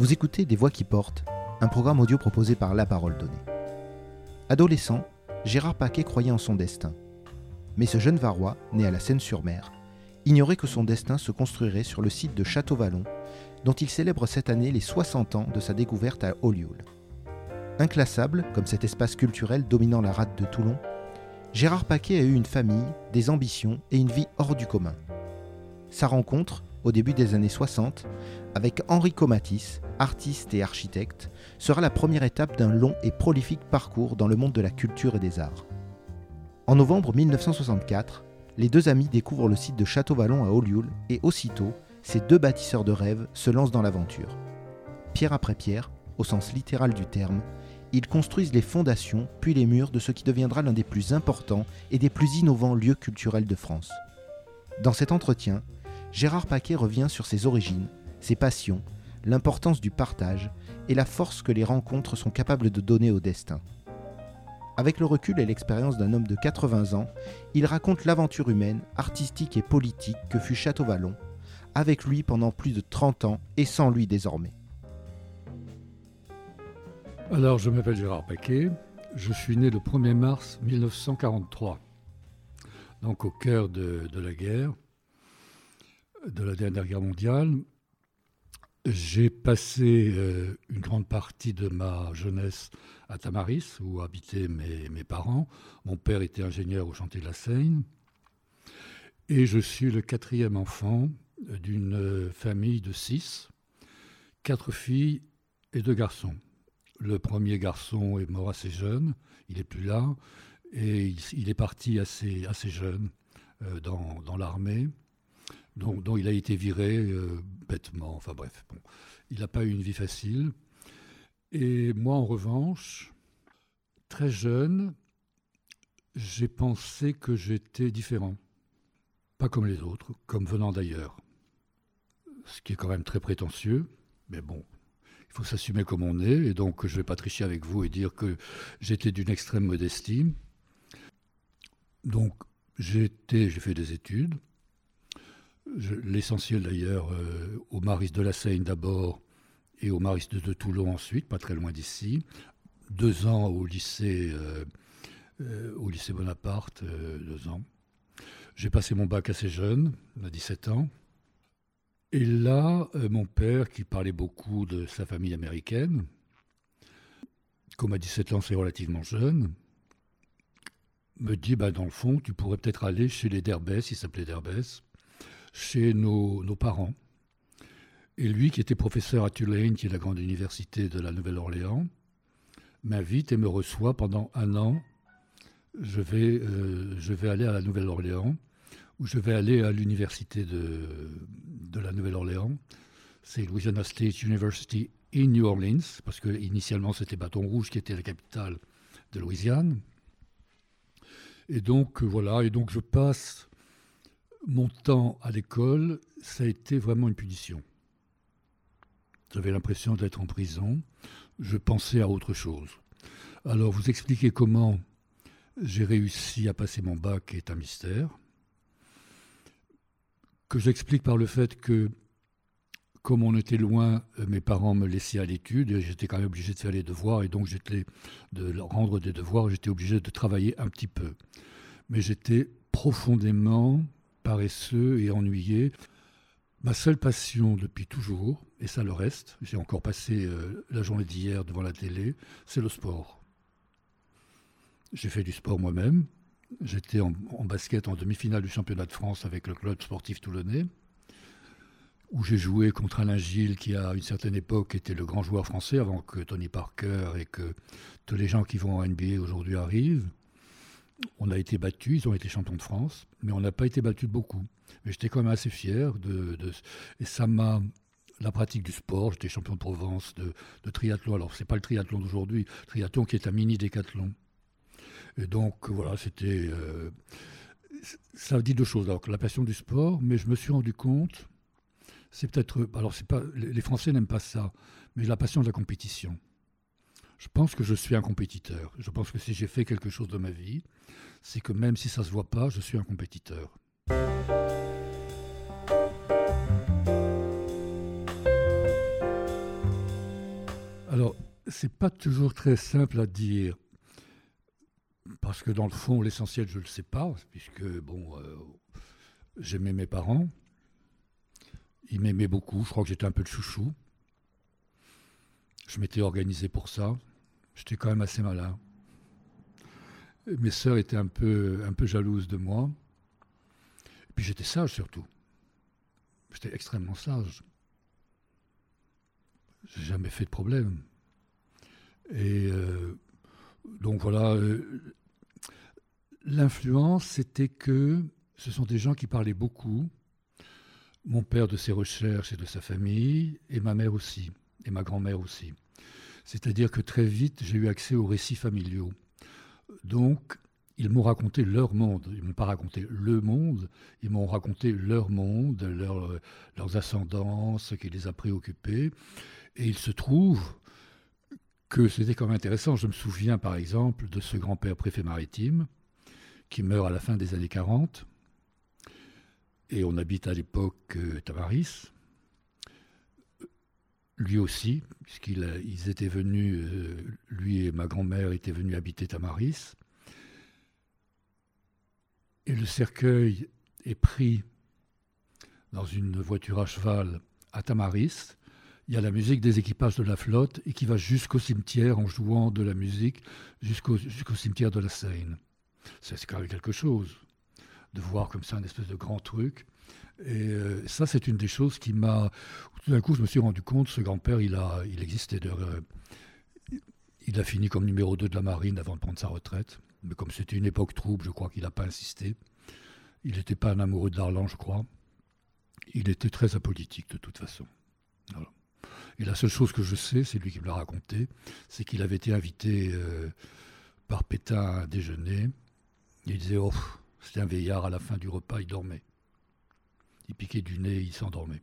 Vous écoutez Des Voix qui portent, un programme audio proposé par La Parole Donnée. Adolescent, Gérard Paquet croyait en son destin. Mais ce jeune Varois, né à la Seine-sur-Mer, ignorait que son destin se construirait sur le site de Château-Vallon, dont il célèbre cette année les 60 ans de sa découverte à Olioul. Inclassable, comme cet espace culturel dominant la rade de Toulon, Gérard Paquet a eu une famille, des ambitions et une vie hors du commun. Sa rencontre, au début des années 60, avec Henri Comatis, artiste et architecte, sera la première étape d'un long et prolifique parcours dans le monde de la culture et des arts. En novembre 1964, les deux amis découvrent le site de Château-Vallon à Olioul et aussitôt, ces deux bâtisseurs de rêves se lancent dans l'aventure. Pierre après pierre, au sens littéral du terme, ils construisent les fondations puis les murs de ce qui deviendra l'un des plus importants et des plus innovants lieux culturels de France. Dans cet entretien, Gérard Paquet revient sur ses origines, ses passions, l'importance du partage et la force que les rencontres sont capables de donner au destin. Avec le recul et l'expérience d'un homme de 80 ans, il raconte l'aventure humaine, artistique et politique que fut Château-Vallon, avec lui pendant plus de 30 ans et sans lui désormais. Alors, je m'appelle Gérard Paquet, je suis né le 1er mars 1943, donc au cœur de, de la guerre, de la dernière guerre mondiale. J'ai passé euh, une grande partie de ma jeunesse à Tamaris, où habitaient mes, parents. Mon père était ingénieur au chantier de la Seine. Et je suis le quatrième enfant d'une famille de six, quatre filles et deux garçons. Le premier garçon est mort assez jeune, il n'est plus là, et il, est parti assez, jeune euh, dans l'armée dont, il a été viré euh, bêtement. Enfin bref, bon. il n'a pas eu une vie facile. Et moi, en revanche, très jeune, j'ai pensé que j'étais différent. Pas comme les autres, comme venant d'ailleurs. Ce qui est quand même très prétentieux, mais bon, il faut s'assumer comme on est, et donc je ne vais pas tricher avec vous et dire que j'étais d'une extrême modestie. Donc j'ai fait des études, l'essentiel d'ailleurs euh, au Maris de la Seine d'abord et au Maris de, Toulon ensuite, pas très loin d'ici. Deux ans au lycée, euh, euh, Bonaparte, deux ans. J'ai passé mon bac assez jeune, à 17 ans. Et là, mon père, qui parlait beaucoup de sa famille américaine, comme à 17 ans c'est relativement jeune, me dit, bah, dans le fond, tu pourrais peut-être aller chez les Derbès, il s'appelait Derbès, chez nos, parents. Et lui, qui était professeur à Tulane, qui est la grande université de la Nouvelle-Orléans, m'invite et me reçoit pendant un an. Je vais, euh, je vais aller à la Nouvelle-Orléans, où je vais aller à l'université de, de la Nouvelle-Orléans. C'est Louisiana State University in New Orleans, parce que initialement c'était Bâton Rouge qui était la capitale de Louisiane. Et donc voilà, et donc je passe mon temps à l'école, ça a été vraiment une punition. J'avais l'impression d'être en prison. Je pensais à autre chose. Alors, vous expliquer comment j'ai réussi à passer mon bac est un mystère. Que j'explique par le fait que, comme on était loin, euh, mes parents me laissaient à l'étude j'étais quand même obligé de faire les devoirs et donc j'étais de rendre des devoirs, j'étais obligé de travailler un petit peu. Mais j'étais profondément paresseux et ennuyé. Ma seule passion depuis toujours, et ça le reste, j'ai encore passé euh, la journée d'hier devant la télé, c'est le sport. J'ai fait du sport moi-même. J'étais en, en, basket en demi-finale du championnat de France avec le club sportif toulonnais, où j'ai joué contre Alain Gilles, qui à une certaine époque était le grand joueur français, avant que Tony Parker et que tous les gens qui vont en NBA aujourd'hui arrivent on a été battus, ils ont été champions de France, mais on n'a pas été battus de beaucoup. Mais j'étais quand même assez fier de, et ça m'a la pratique du sport. J'étais champion de Provence de, triathlon. Alors c'est pas le triathlon d'aujourd'hui, triathlon qui est un mini décathlon. Et donc voilà, c'était euh, ça dit deux choses. La passion du sport, mais je me suis rendu compte, c'est peut-être alors c'est pas les Français n'aiment pas ça, mais la passion de la compétition. Je pense que je suis un compétiteur. Je pense que si j'ai fait quelque chose de ma vie, c'est que même si ça ne se voit pas, je suis un compétiteur. C'est pas toujours très simple à dire. Parce que dans le fond, l'essentiel, je ne le sais pas, puisque, bon, euh, j'aimais mes parents. Ils m'aimaient beaucoup. Je crois que j'étais un peu le chouchou. Je m'étais organisé pour ça. J'étais quand même assez malin. Mes sœurs étaient un peu, jalouses de moi. Et puis j'étais sage surtout. J'étais extrêmement sage. J'ai jamais fait de problème. Et euh, donc voilà, euh, l'influence, c'était que ce sont des gens qui parlaient beaucoup. Mon père de ses recherches et de sa famille, et ma mère aussi, et ma grand-mère aussi. C'est-à-dire que très vite, j'ai eu accès aux récits familiaux. Donc, ils m'ont raconté leur monde. Ils m'ont pas raconté le monde, ils m'ont raconté leur monde, leur, leurs ascendants, ce qui les a préoccupés. Et il se trouve que c'était quand même intéressant. Je me souviens par exemple de ce grand-père préfet maritime qui meurt à la fin des années 40. Et on habite à l'époque euh, Tamaris. Lui aussi, puisqu'ils étaient venus, euh, lui et ma grand-mère étaient venus habiter Tamaris. Et le cercueil est pris dans une voiture à cheval à Tamaris. Il y a la musique des équipages de la flotte et qui va jusqu'au cimetière en jouant de la musique jusqu'au cimetière de la Seine. C'est quand même quelque chose de voir comme ça un espèce de grand truc. Et euh, ça, c'est une des choses qui m'a. Tout d'un coup, je me suis rendu compte, ce grand-père, il, il existait. De, il a fini comme numéro 2 de la marine avant de prendre sa retraite. Mais comme c'était une époque trouble, je crois qu'il n'a pas insisté. Il n'était pas un amoureux de je crois. Il était très apolitique de toute façon. Et la seule chose que je sais, c'est lui qui me l'a raconté, c'est qu'il avait été invité euh, par Pétain à déjeuner. Il disait, oh, c'était un veillard, à la fin du repas, il dormait. Il piquait du nez, il s'endormait.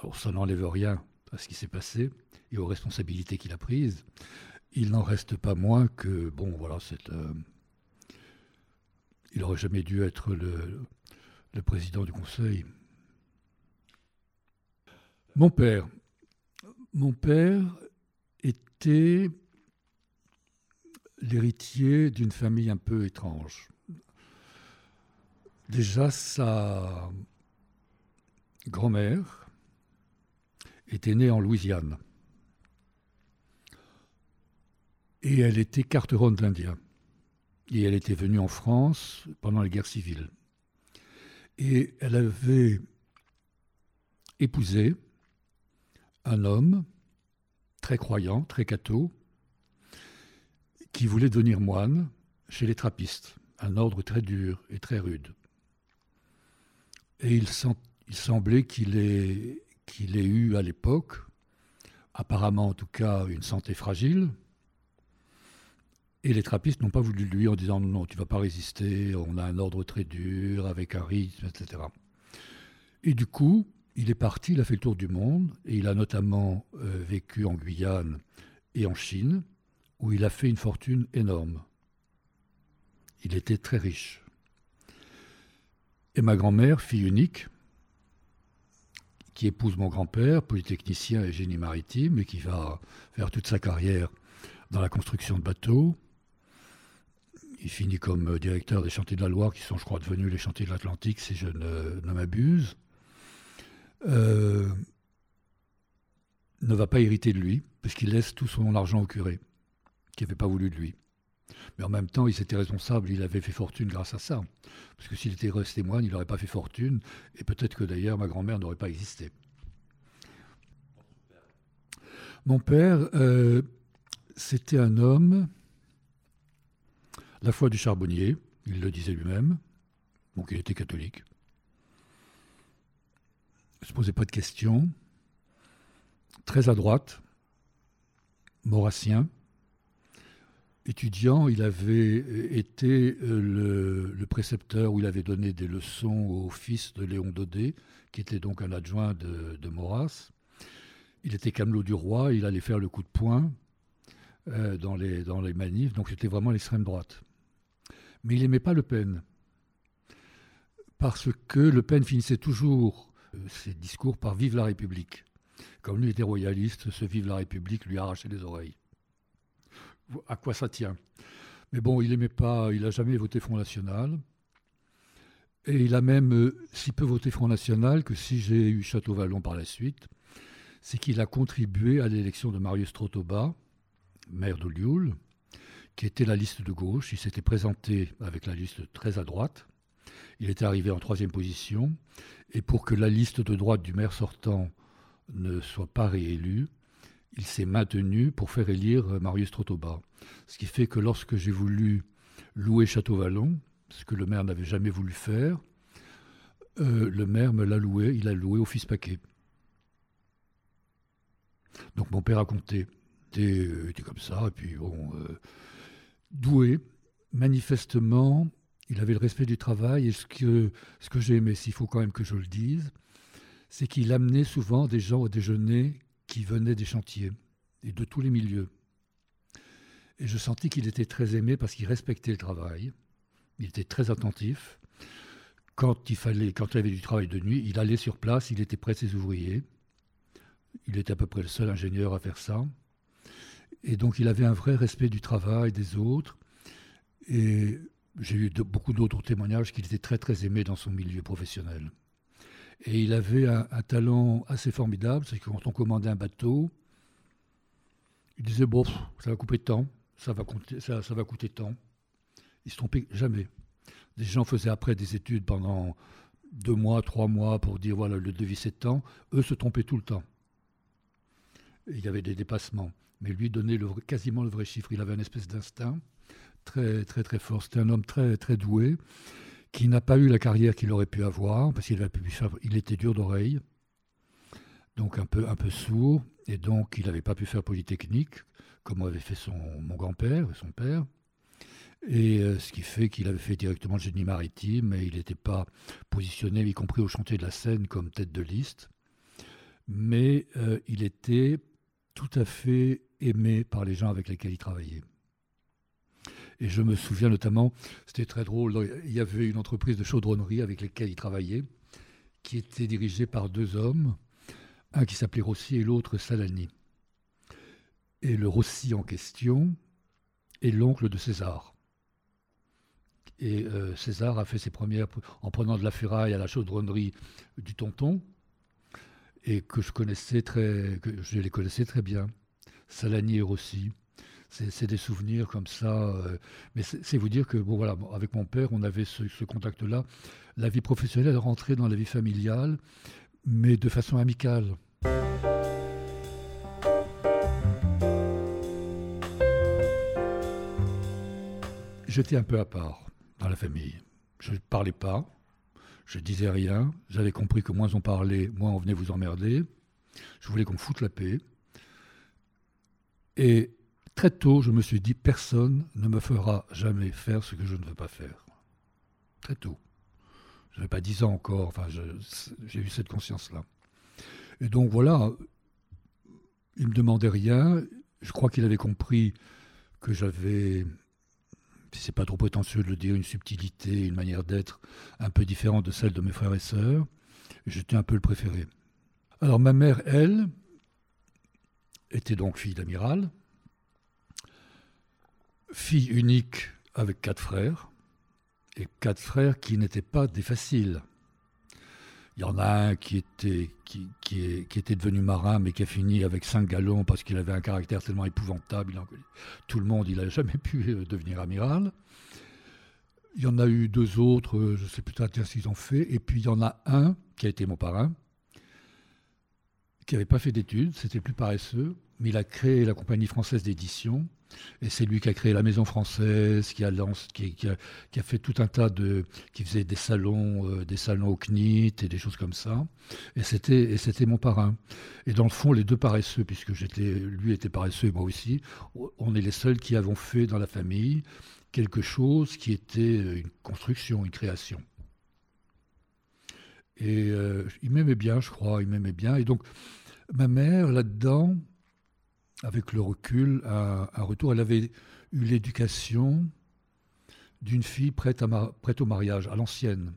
Alors ça n'enlève rien à ce qui s'est passé et aux responsabilités qu'il a prises il n'en reste pas moins que, bon, voilà, c'est. Euh, il n'aurait jamais dû être le, le, président du Conseil. Mon père. Mon père était l'héritier d'une famille un peu étrange. Déjà, sa grand-mère était née en Louisiane. Et elle était carteronne d'Indien. Et elle était venue en France pendant la guerre civile. Et elle avait épousé un homme très croyant, très catho, qui voulait devenir moine chez les trappistes, un ordre très dur et très rude. Et il, semblait qu'il ait, eu à l'époque, apparemment en tout cas, une santé fragile, et les trappistes n'ont pas voulu lui en disant non, non, tu vas pas résister, on a un ordre très dur, avec un rythme, etc. Et du coup, il est parti, il a fait le tour du monde, et il a notamment euh, vécu en Guyane et en Chine, où il a fait une fortune énorme. Il était très riche. Et ma grand-mère, fille unique, qui épouse mon grand-père, polytechnicien et génie maritime, et qui va faire toute sa carrière dans la construction de bateaux, il finit comme directeur des chantiers de la Loire, qui sont, je crois, devenus les chantiers de l'Atlantique, si je ne, m'abuse. Euh, ne va pas hériter de lui, parce qu'il laisse tout son argent au curé, qui n'avait pas voulu de lui. Mais en même temps, il s'était responsable, il avait fait fortune grâce à ça. Parce que s'il était resté moine, il n'aurait pas fait fortune, et peut-être que d'ailleurs ma grand-mère n'aurait pas existé. Mon père, euh, c'était un homme la foi du charbonnier, il le disait lui-même, donc il était catholique. Il ne se posait pas de questions. Très à droite, maurassien. Étudiant, il avait été euh, le, précepteur où il avait donné des leçons au fils de Léon Daudet, qui était donc un adjoint de, de Maurras. Il était camelot du roi, il allait faire le coup de poing euh, dans, les, dans les manifs, donc c'était vraiment l'extrême droite. Mais il n'aimait pas Le Pen. Parce que Le Pen finissait toujours euh, ses discours par Vive la République. Comme lui était royaliste, ce vive la République lui arrachait les oreilles. À quoi ça tient? Mais bon, il n'aimait pas, il n'a jamais voté Front National. Et il a même euh, si peu voté Front National que si j'ai eu Château-Vallon par la suite, c'est qu'il a contribué à l'élection de Marius Trotoba, maire de Lioul, qui était la liste de gauche. Il s'était présenté avec la liste très à droite. Il était arrivé en troisième position. Et pour que la liste de droite du maire sortant ne soit pas réélue, il s'est maintenu pour faire élire Marius Trotoba. Ce qui fait que lorsque j'ai voulu louer Château-Vallon, ce que le maire n'avait jamais voulu faire, euh, le maire me l'a loué, il a loué au fils Paquet. Donc mon père a compté. Il était, comme ça, et puis bon, euh, doué, manifestement, il avait le respect du travail, et ce que, ce que j'ai aimé, s'il faut quand même que je le dise, c'est qu'il amenait souvent des gens au déjeuner qui venaient des chantiers, et de tous les milieux. Et je sentis qu'il était très aimé parce qu'il respectait le travail, il était très attentif. Quand il fallait, quand il avait du travail de nuit, il allait sur place, il était près de ses ouvriers. Il était à peu près le seul ingénieur à faire ça. Et donc il avait un vrai respect du travail des autres. Et j'ai eu beaucoup d'autres témoignages qu'il était très très aimé dans son milieu professionnel. Et il avait un, talent assez formidable, c'est que quand on commandait un bateau, il disait bon, ça va couper temps, ça va, ça, ça va coûter tant. Il se trompait jamais. Des gens faisaient après des études pendant deux mois, trois mois pour dire voilà le devis c'est tant. Eux se trompaient tout le temps. il y avait des dépassements. Mais lui donnait quasiment le vrai chiffre. Il avait une espèce d'instinct très très très fort. C'était un homme très très doué qui n'a pas eu la carrière qu'il aurait pu avoir parce qu'il il était dur d'oreille, donc un peu un peu sourd et donc il n'avait pas pu faire polytechnique comme avait fait mon grand-père, son père. Et euh, ce qui fait qu'il avait fait directement le génie maritime, et il n'était pas positionné, y compris au chantier de la Seine, comme tête de liste. Mais euh, il était tout à fait aimé par les gens avec lesquels il travaillait. Et je me souviens notamment, c'était très drôle, il y avait une entreprise de chaudronnerie avec laquelle il travaillait, qui était dirigée par deux hommes, un qui s'appelait Rossi et l'autre Salani. Et le Rossi en question est l'oncle de César. Et euh, César a fait ses premières en prenant de la ferraille à la chaudronnerie du Tonton, et que je connaissais très, je les connaissais très bien. Salani et Rossi. C'est des souvenirs comme ça. Euh, mais c'est vous dire que, bon, voilà, avec mon père, on avait ce, contact-là. La vie professionnelle rentrait dans la vie familiale, mais de façon amicale. J'étais un peu à part dans la famille. Je ne parlais pas, je disais rien. J'avais compris que moins on parlait, moins on venait vous emmerder. Je voulais qu'on me foute la paix. Et très tôt, je me suis dit, personne ne me fera jamais faire ce que je ne veux pas faire. Très tôt. Je n'avais pas dix ans encore, enfin, j'ai eu cette conscience-là. Et donc voilà, il ne me demandait rien. Je crois qu'il avait compris que j'avais si c'est pas trop prétentieux de le dire, une subtilité, une manière d'être un peu différente de celle de mes frères et sœurs. J'étais un peu le préféré. Alors ma mère, elle, était donc fille d'amiral, fille unique avec quatre frères, et quatre frères qui n'étaient pas des faciles. Il y en a un qui était, qui, était devenu marin, mais qui a fini avec cinq galons parce qu'il avait un caractère tellement épouvantable. tout le monde, il n'a jamais pu euh, devenir amiral. Il y en a eu deux autres, euh, je ne sais plus très ce qu'ils ont fait. Et puis il y en a un qui a été mon parrain, qui n'avait pas fait d'études, c'était plus paresseux, mais il a créé la compagnie française d'édition et c'est lui qui a créé la Maison Française, qui a, qui, a, fait tout un tas de, qui faisait des salons, euh, des salons au CNIT et des choses comme ça. Et c'était, et c'était mon parrain. Et dans le fond, les deux paresseux, puisque j'étais, lui était paresseux et moi aussi, on est les seuls qui avons fait dans la famille quelque chose qui était une construction, une création. Et euh, il m'aimait bien, je crois, il m'aimait bien. Et donc, ma mère, là-dedans, avec le recul, un, retour. Elle avait eu l'éducation d'une fille prête, à au mariage, à l'ancienne.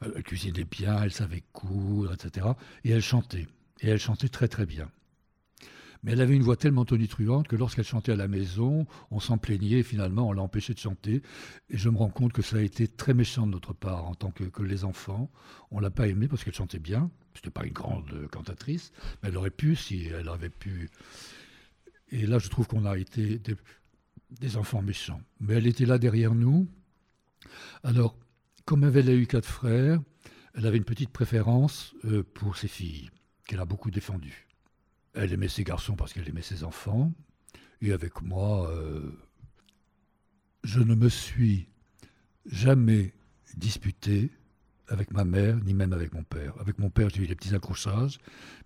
Elle cuisinait bien, elle savait coudre, etc. Et elle chantait. Et elle chantait très très bien. Mais elle avait une voix tellement tonitruante que lorsqu'elle chantait à la maison, on s'en plaignait et finalement on l'a empêchée de chanter. Et je me rends compte que ça a été très méchant de notre part en tant que, les enfants. On l'a pas aimée parce qu'elle chantait bien. C'était pas une grande cantatrice, mais elle aurait pu si elle avait pu. Et là, je trouve qu'on a été des, enfants méchants. Mais elle était là derrière nous. Alors, comme elle a eu quatre frères, elle avait une petite préférence euh, pour ses filles, qu'elle a beaucoup défendues. Elle aimait ses garçons parce qu'elle aimait ses enfants. Et avec moi, euh, je ne me suis jamais disputé avec ma mère, ni même avec mon père. Avec mon père, j'ai eu des petits accrochages,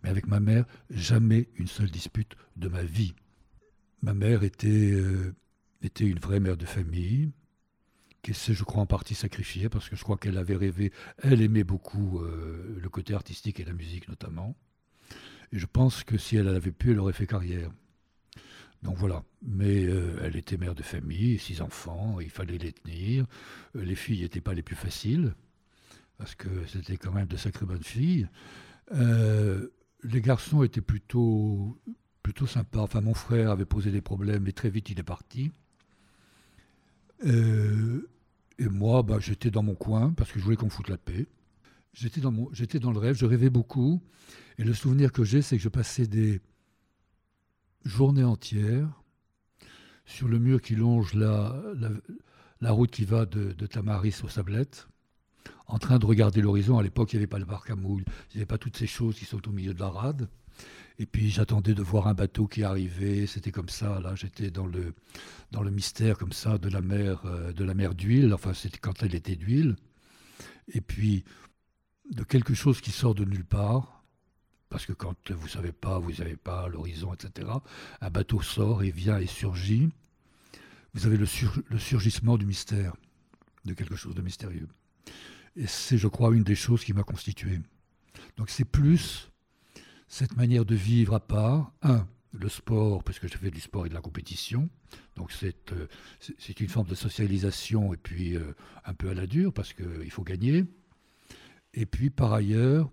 mais avec ma mère, jamais une seule dispute de ma vie. Ma mère était, euh, était une vraie mère de famille qui s'est, je crois, en partie sacrifiée parce que je crois qu'elle avait rêvé, elle aimait beaucoup euh, le côté artistique et la musique notamment. Et je pense que si elle avait pu, elle aurait fait carrière. Donc voilà. Mais euh, elle était mère de famille, six enfants, il fallait les tenir. Les filles n'étaient pas les plus faciles, parce que c'était quand même de sacrées bonnes filles. les garçons étaient plutôt, plutôt sympas. Enfin, mon frère avait posé des problèmes, mais très vite il est parti. Euh, et moi, bah, j'étais dans mon coin parce que je voulais qu'on foute la paix. J'étais dans, mon, j'étais dans le rêve, je rêvais beaucoup. Et le souvenir que j'ai, c'est que je passais des journées entières sur le mur qui longe la, la, route qui va de, de, Tamaris aux Sablettes, en train de regarder l'horizon. À l'époque, il n'y avait pas le parc à moules, il n'y avait pas toutes ces choses qui sont au milieu de la rade. Et puis j'attendais de voir un bateau qui arrivait. C'était comme ça. Là, j'étais dans le dans le mystère comme ça de la mer euh, de la mer d'huile. Enfin, c'était quand elle était d'huile. Et puis de quelque chose qui sort de nulle part. Parce que quand vous savez pas, vous n'avez pas l'horizon, etc. Un bateau sort et vient et surgit. Vous avez le, le surgissement du mystère, de quelque chose de mystérieux. Et c'est, je crois, une des choses qui m'a constitué. Donc c'est plus cette manière de vivre à part. Un, le sport, parce que je fais du sport et de la compétition. Donc c'est euh, c'est une forme de socialisation et puis euh, un peu à la dure parce qu'il faut gagner. Et puis par ailleurs,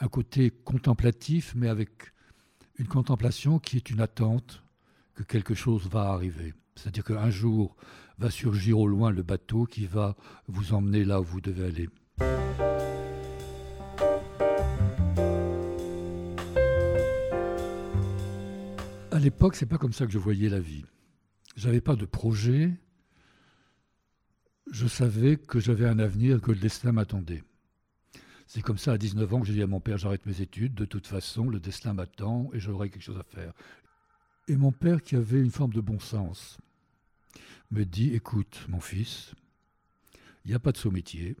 un côté contemplatif, mais avec une contemplation qui est une attente que quelque chose va arriver. C'est-à-dire qu'un jour va surgir au loin le bateau qui va vous emmener là où vous devez aller. À l'époque, c'est pas comme ça que je voyais la vie. J'avais pas de projet. Je savais que j'avais un avenir, que le destin m'attendait. C'est comme ça à 19 ans que j'ai dit à mon père j'arrête mes études. De toute façon, le destin m'attend et j'aurai quelque chose à faire. Et mon père, qui avait une forme de bon sens, me dit écoute, mon fils, il n'y a pas de saut métier.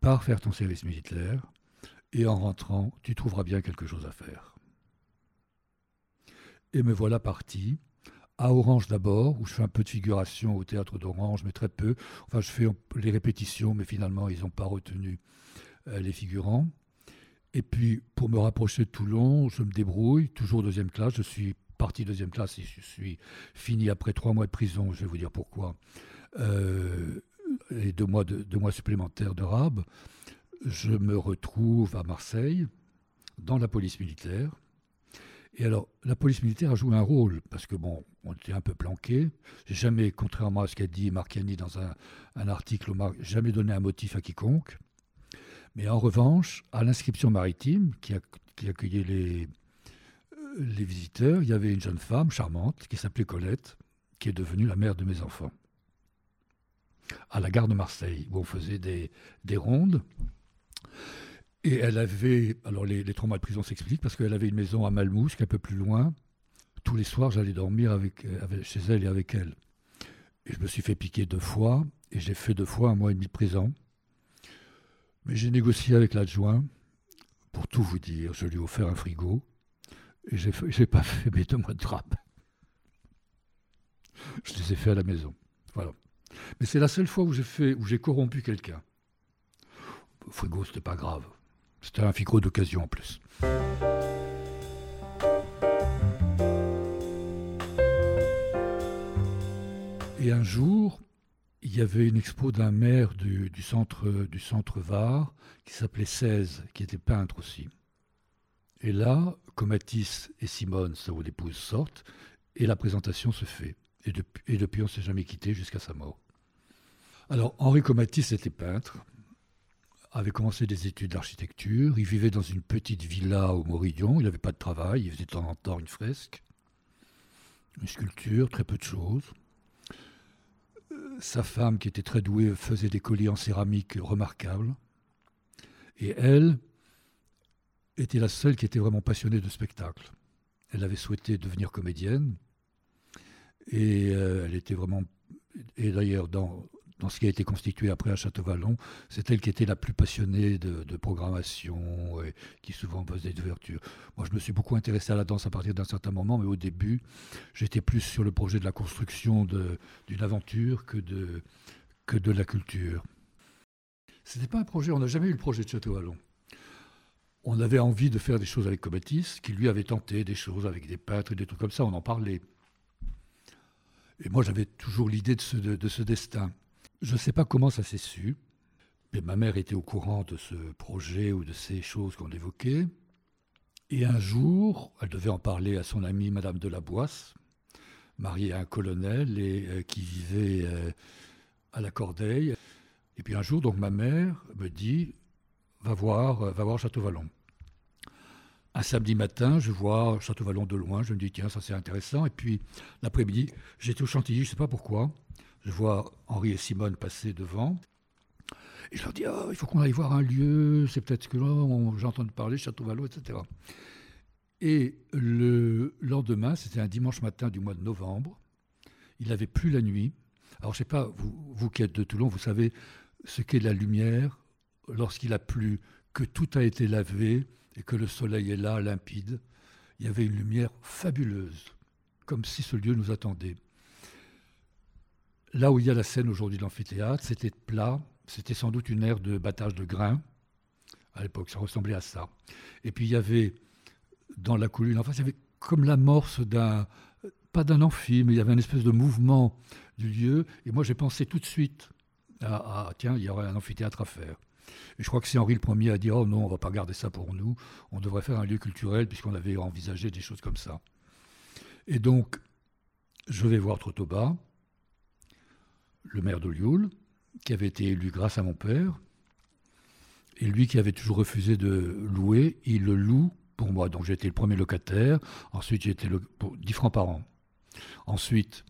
Pars faire ton service militaire et en rentrant, tu trouveras bien quelque chose à faire. Et me voilà parti. À Orange d'abord, où je fais un peu de figuration au théâtre d'Orange, mais très peu. Enfin, je fais les répétitions, mais finalement, ils n'ont pas retenu euh, les figurants. Et puis, pour me rapprocher de Toulon, je me débrouille, toujours deuxième classe. Je suis parti deuxième classe et je suis fini après trois mois de prison. Je vais vous dire pourquoi. Euh, et deux mois, supplémentaires de rab. Je me retrouve à Marseille, dans la police militaire. Et alors, la police militaire a joué un rôle, parce que bon, on était un peu planqué. J'ai jamais, contrairement à ce qu'a dit Marchiani dans un, article, jamais donné un motif à quiconque. Mais en revanche, à l'inscription maritime, qui, accueillait euh, les visiteurs, il y avait une jeune femme charmante qui s'appelait Colette, qui est devenue la mère de mes enfants. À la gare de Marseille, où on faisait des, des rondes. Et elle avait, alors les, les traumas de prison s'expliquent parce qu'elle avait une maison à Malmouche, un peu plus loin. Tous les soirs, j'allais dormir avec, chez elle et avec elle. Et je me suis fait piquer deux fois, et j'ai fait deux fois un mois et demi de prison. Mais j'ai négocié avec l'adjoint, pour tout vous dire, je lui ai offert un frigo, et j'ai pas fait mes deux mois de trappe. Je les ai faits à la maison. Voilà. Mais c'est la seule fois où j'ai fait, où j'ai corrompu quelqu'un. Frigo, c'était pas grave. C'était un figo d'occasion en plus. Et un jour, il y avait une expo d'un maire du, centre, du centre Var qui s'appelait 16, qui était peintre aussi. Et là, Comatis et Simone, sa épouse, sortent et la présentation se fait. Et et depuis on ne s'est jamais quitté jusqu'à sa mort. Alors, Henri Comatis était peintre, avait commencé des études d'architecture. Il vivait dans une petite villa au Morillon. Il n'avait pas de travail. Il faisait de temps en temps une fresque, une sculpture, très peu de choses. Sa femme, qui était très douée, faisait des colliers en céramique remarquables. Et elle était la seule qui était vraiment passionnée de spectacle. Elle avait souhaité devenir comédienne. Et euh, elle était vraiment. Et d'ailleurs, dans, dans ce qui a été constitué après à Château-Vallon, c'est elle qui était la plus passionnée de, programmation et qui souvent faisait des ouvertures. Moi, je me suis beaucoup intéressé à la danse à partir d'un certain moment, mais au début, j'étais plus sur le projet de la construction d'une aventure que de, la culture. Ce n'était pas un projet, on n'a jamais eu le projet de Château-Vallon. On avait envie de faire des choses avec Comatis, qui lui avait tenté des choses avec des peintres et des trucs comme ça, on en parlait. Et moi, j'avais toujours l'idée de ce destin. Je ne sais pas comment ça s'est su, mais ma mère était au courant de ce projet ou de ces choses qu'on évoquait. Et un jour, elle devait en parler à son amie Madame de la Boisse, mariée à un colonel et euh, qui vivait euh, à la Cordeille. Et puis un jour, donc ma mère me dit va voir, euh, va voir Château-Vallon. Un samedi matin, je vois Château-Vallon de loin. Je me dis tiens, ça c'est intéressant. Et puis l'après-midi, j'étais au Chantilly, je ne sais pas pourquoi. Je vois Henri et Simone passer devant. Et je leur dis, ah, il faut qu'on aille voir un lieu, c'est peut-être que là, j'ai entendu parler, Château-Vallon, etc. Et le lendemain, c'était un dimanche matin du mois de novembre, il n'avait plus la nuit. Alors, je ne sais pas, vous, vous qui êtes de Toulon, vous savez ce qu'est la lumière lorsqu'il a plu, que tout a été lavé et que le soleil est là, limpide. Il y avait une lumière fabuleuse, comme si ce lieu nous attendait. Là où il y a la scène aujourd'hui de l'amphithéâtre, c'était plat, c'était sans doute une aire de battage de grains. À l'époque, ça ressemblait à ça. Et puis il y avait dans la colline, enfin, il y avait comme l'amorce d'un, pas d'un amphi, mais il y avait une espèce de mouvement du lieu. Et moi, j'ai pensé tout de suite à, tiens, il y aurait un amphithéâtre à faire. Et je crois que c'est Henri le Premier à dire oh non, on va pas garder ça pour nous, on devrait faire un lieu culturel puisqu'on avait envisagé des choses comme ça. Et donc, je vais voir Trotoba le maire de Lioul, qui avait été élu grâce à mon père, et lui qui avait toujours refusé de louer, il le loue pour moi. Donc j'ai été le premier locataire, ensuite j'ai été le, pour 10 francs par an. Ensuite,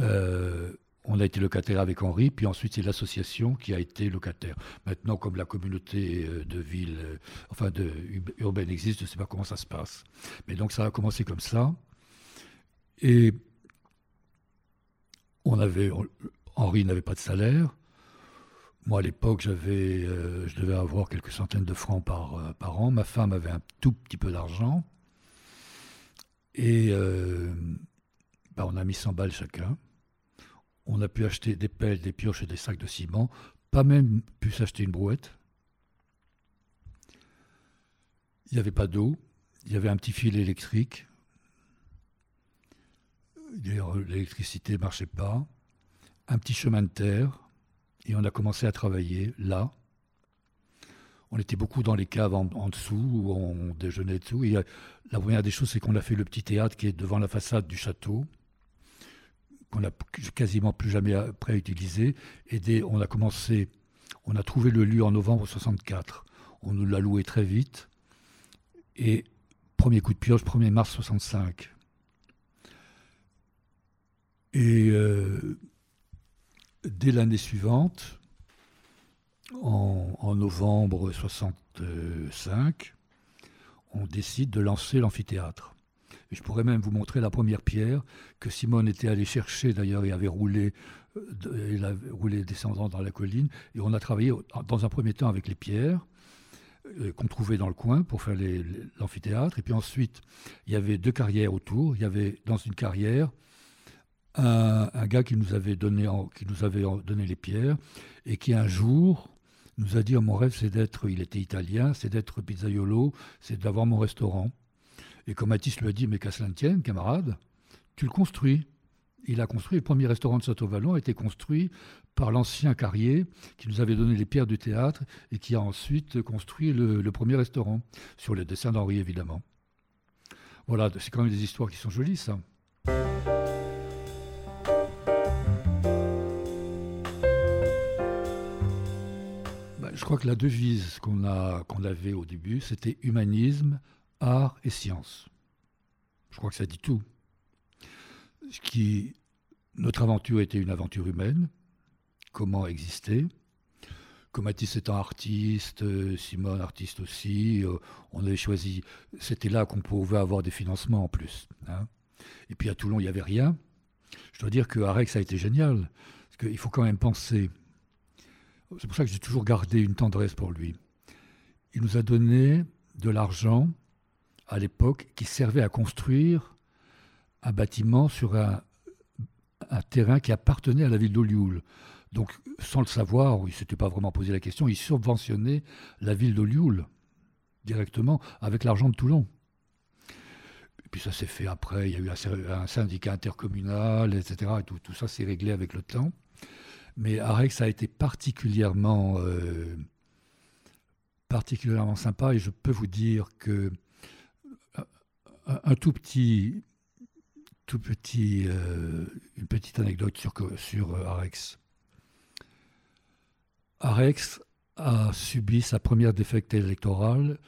euh, on a été locataire avec Henri, puis ensuite c'est l'association qui a été locataire. Maintenant, comme la communauté euh, de ville, euh, enfin de urbaine existe, je ne sais pas comment ça se passe. Mais donc ça a commencé comme ça. Et on avait, Henri n'avait pas de salaire. Moi, à l'époque, euh, je devais avoir quelques centaines de francs par, euh, par an. Ma femme avait un tout petit peu d'argent. Et euh, bah, on a mis 100 balles chacun. On a pu acheter des pelles, des pioches et des sacs de ciment. Pas même pu s'acheter une brouette. Il n'y avait pas d'eau. Il y avait un petit fil électrique. L'électricité ne marchait pas un petit chemin de terre et on a commencé à travailler là. On était beaucoup dans les caves en, dessous où on déjeunait tout. Et euh, la première des choses, c'est qu'on a fait le petit théâtre qui est devant la façade du château, qu'on n'a quasiment plus jamais après utilisé. Et on a commencé, on a trouvé le lieu en novembre 64. On nous l'a loué très vite. Et premier coup de pioche, 1er mars 65. Et euh, dès l'année suivante, en, novembre 65, on décide de lancer l'amphithéâtre. je pourrais même vous montrer la première pierre que Simone était allé chercher d'ailleurs et avait roulé, euh, il avait roulé descendant dans la colline. Et on a travaillé dans un premier temps avec les pierres euh, qu'on trouvait dans le coin pour faire l'amphithéâtre. Et puis ensuite, il y avait deux carrières autour. Il y avait dans une carrière un, gars qui nous avait donné, qui nous avait donné les pierres et qui un jour nous a dit oh, mon rêve c'est d'être, il était italien, c'est d'être pizzaiolo, c'est d'avoir mon restaurant. Et comme Mathis lui a dit mais qu'à cela tienne, camarade, tu le construis. Il a construit le premier restaurant de Château-Vallon a été construit par l'ancien Carrier, qui nous avait donné les pierres du théâtre et qui a ensuite construit le, premier restaurant, sur les dessins d'Henri évidemment. Voilà, c'est quand même des histoires qui sont jolies, ça. Crois que la devise qu'on avait au début, c'était humanisme, art et science. Je crois que ça dit tout. Notre aventure était une aventure humaine. Comment exister? Comatis étant artiste, euh, Simone artiste aussi, euh, on avait choisi, c'était là qu'on pouvait avoir des financements en plus. Hein. Et puis à Toulon, il n'y avait rien. Je dois dire que Arex a été génial, parce qu'il faut quand même penser. C'est pour ça que j'ai toujours gardé une tendresse pour lui. Il nous a donné de l'argent à l'époque qui servait à construire un bâtiment sur un, terrain qui appartenait à la ville d'Olioul. Donc, sans le savoir, il ne s'était pas vraiment posé la question, il subventionnait la ville d'Olioul directement avec l'argent de Toulon. Et puis ça s'est fait après, il y a eu un, syndicat intercommunal, etc. Et tout, ça s'est réglé avec le temps. Mais Arex a été particulièrement, euh, particulièrement sympa et je peux vous dire que un tout petit, euh, une petite anecdote sur, euh, Arex. Arex a subi sa première défaite électorale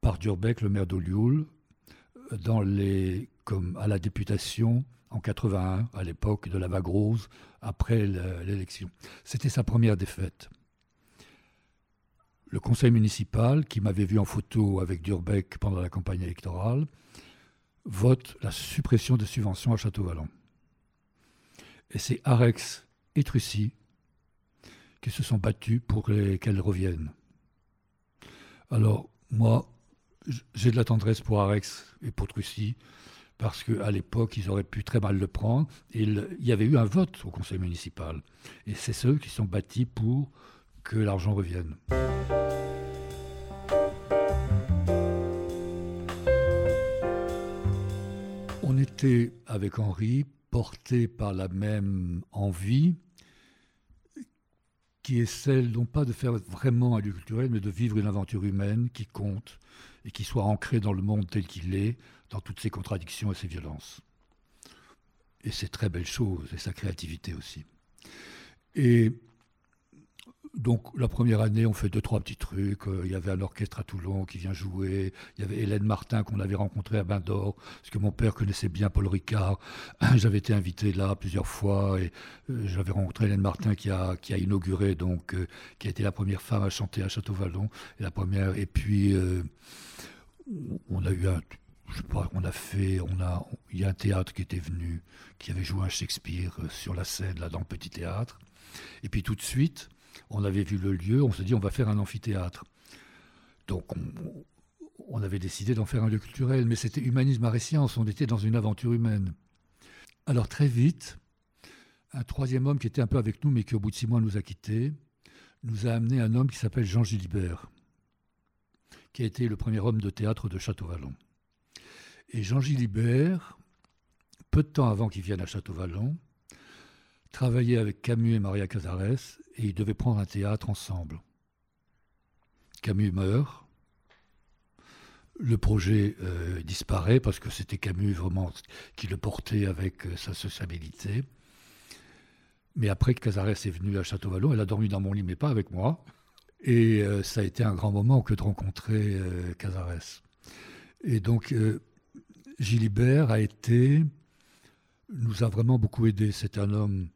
par Durbeck, le maire d'Olioul, dans les, comme à la députation en 81, à l'époque de la vague rose, après l'élection. C'était sa première défaite le conseil municipal, qui m'avait vu en photo avec Durbeck pendant la campagne électorale, vote la suppression des subventions à Château-Vallon. Et c'est Arex et Trucy qui se sont battus pour qu'elles reviennent. Alors, moi, j'ai de la tendresse pour Arex et pour Trucy, parce qu'à l'époque, ils auraient pu très mal le prendre. Il y avait eu un vote au conseil municipal. Et c'est ceux qui sont bâtis pour que l'argent revienne. On était avec Henri porté par la même envie qui est celle non pas de faire vraiment un lieu mais de vivre une aventure humaine qui compte et qui soit ancrée dans le monde tel qu'il est, dans toutes ses contradictions et ses violences. Et c'est très belles choses, et sa créativité aussi. Et donc la première année, on fait deux, trois petits trucs. Euh, il y avait un orchestre à Toulon qui vient jouer. Il y avait Hélène Martin qu'on avait rencontrée à Bain d'Or, parce que mon père connaissait bien Paul Ricard. J'avais été invité là plusieurs fois et euh, j'avais rencontré Hélène Martin qui a, qui a inauguré, donc, euh, qui a été la première femme à chanter à Château-Vallon. Et et puis on a eu un, je sais pas, on a fait, il y a un théâtre qui était venu, qui avait joué un Shakespeare sur la scène, là, dans le petit théâtre. Et puis tout de suite, on avait vu le lieu, on s'est dit on va faire un amphithéâtre. Donc on, avait décidé d'en faire un lieu culturel, mais c'était humanisme à science, on était dans une aventure humaine. Alors très vite, un troisième homme qui était un peu avec nous, mais qui au bout de six mois nous a quittés, nous a amené un homme qui s'appelle Jean Gilibert, qui a été le premier homme de théâtre de Château-Vallon. Et Jean Gilibert, peu de temps avant qu'il vienne à Château-Vallon, travaillait avec Camus et Maria Casares et ils devaient prendre un théâtre ensemble. Camus meurt, le projet euh, disparaît parce que c'était Camus vraiment qui le portait avec euh, sa sociabilité. Mais après que Casares est venu à Château-Vallon, elle a dormi dans mon lit, mais pas avec moi. Et euh, ça a été un grand moment que de rencontrer Casares. Et donc, Gilibert a été, nous a vraiment beaucoup aidé. C'est un homme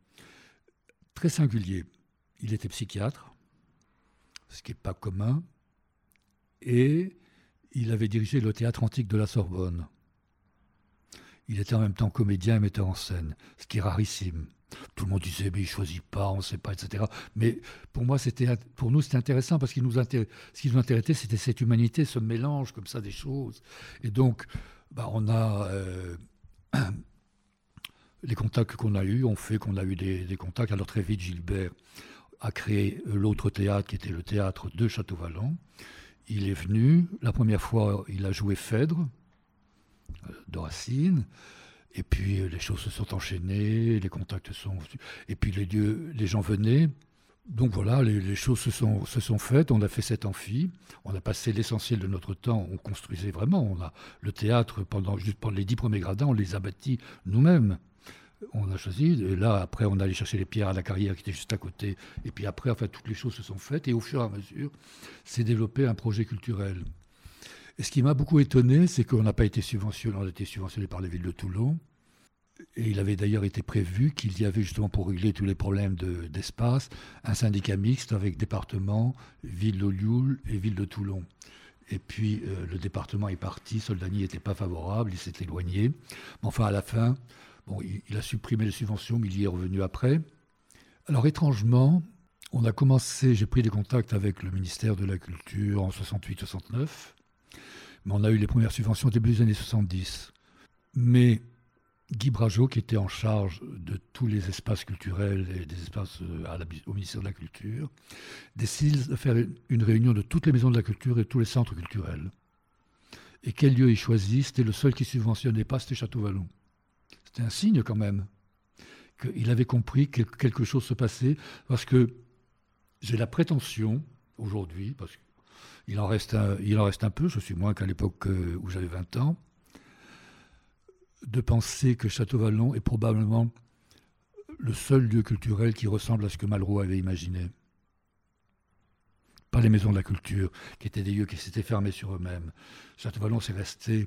très singulier. Il était psychiatre, ce qui n'est pas commun, et il avait dirigé le théâtre antique de la Sorbonne. Il était en même temps comédien et metteur en scène, ce qui est rarissime. Tout le monde disait, mais il choisit pas, on ne sait pas, etc. Mais pour moi, c'était, pour nous, c'était intéressant parce qu'il nous ce qui nous intéressait, c'était cette humanité, ce mélange comme ça des choses. Et donc, bah, on a euh, les contacts qu'on a eus ont fait qu'on a eu des, contacts. Alors très vite, Gilbert a créé l'autre théâtre qui était le théâtre de Château-Vallon. Il est venu, la première fois, il a joué Phèdre euh, de Racine. Et puis les choses se sont enchaînées, les contacts sont. Et puis les, les gens venaient. Donc voilà, les, choses se sont, faites. On a fait cet amphi. On a passé l'essentiel de notre temps. On construisait vraiment. On a le théâtre pendant juste pendant les dix premiers gradins, on les a bâtis nous-mêmes. On a choisi. Et là, après, on allait chercher les pierres à la carrière qui était juste à côté. Et puis après, enfin, toutes les choses se sont faites. Et au fur et à mesure, s'est développé un projet culturel. Et ce qui m'a beaucoup étonné, c'est qu'on n'a pas été subventionné. On a été subventionné par la ville de Toulon. Et il avait d'ailleurs été prévu qu'il y avait justement pour régler tous les problèmes d'espace un syndicat mixte avec département, ville de Lioul et ville de Toulon. Et puis euh, le département est parti, Soldani n'était pas favorable, il s'est éloigné. Mais enfin, à la fin, bon, il, a supprimé les subventions, mais il y est revenu après. Alors étrangement, on a commencé, j'ai pris des contacts avec le ministère de la Culture en 68-69, mais on a eu les premières subventions au début des années 70. Mais Guy Brageot, qui était en charge de tous les espaces culturels et des espaces euh, au ministère de la Culture, décide de faire une réunion de toutes les maisons de la culture et tous les centres culturels. Et quel lieu il choisit? C'était le seul qui subventionnait pas, c'était Château-Vallon. C'était un signe quand même qu'il avait compris que quelque chose se passait, parce que j'ai la prétention, aujourd'hui, parce qu'il en, en reste un peu, je suis moins qu'à l'époque euh, où j'avais 20 ans, de penser que Château-Vallon est probablement le seul lieu culturel qui ressemble à ce que Malraux avait imaginé. Pas les maisons de la culture, qui étaient des lieux qui s'étaient fermés sur eux-mêmes. Château-Vallon, c'est resté.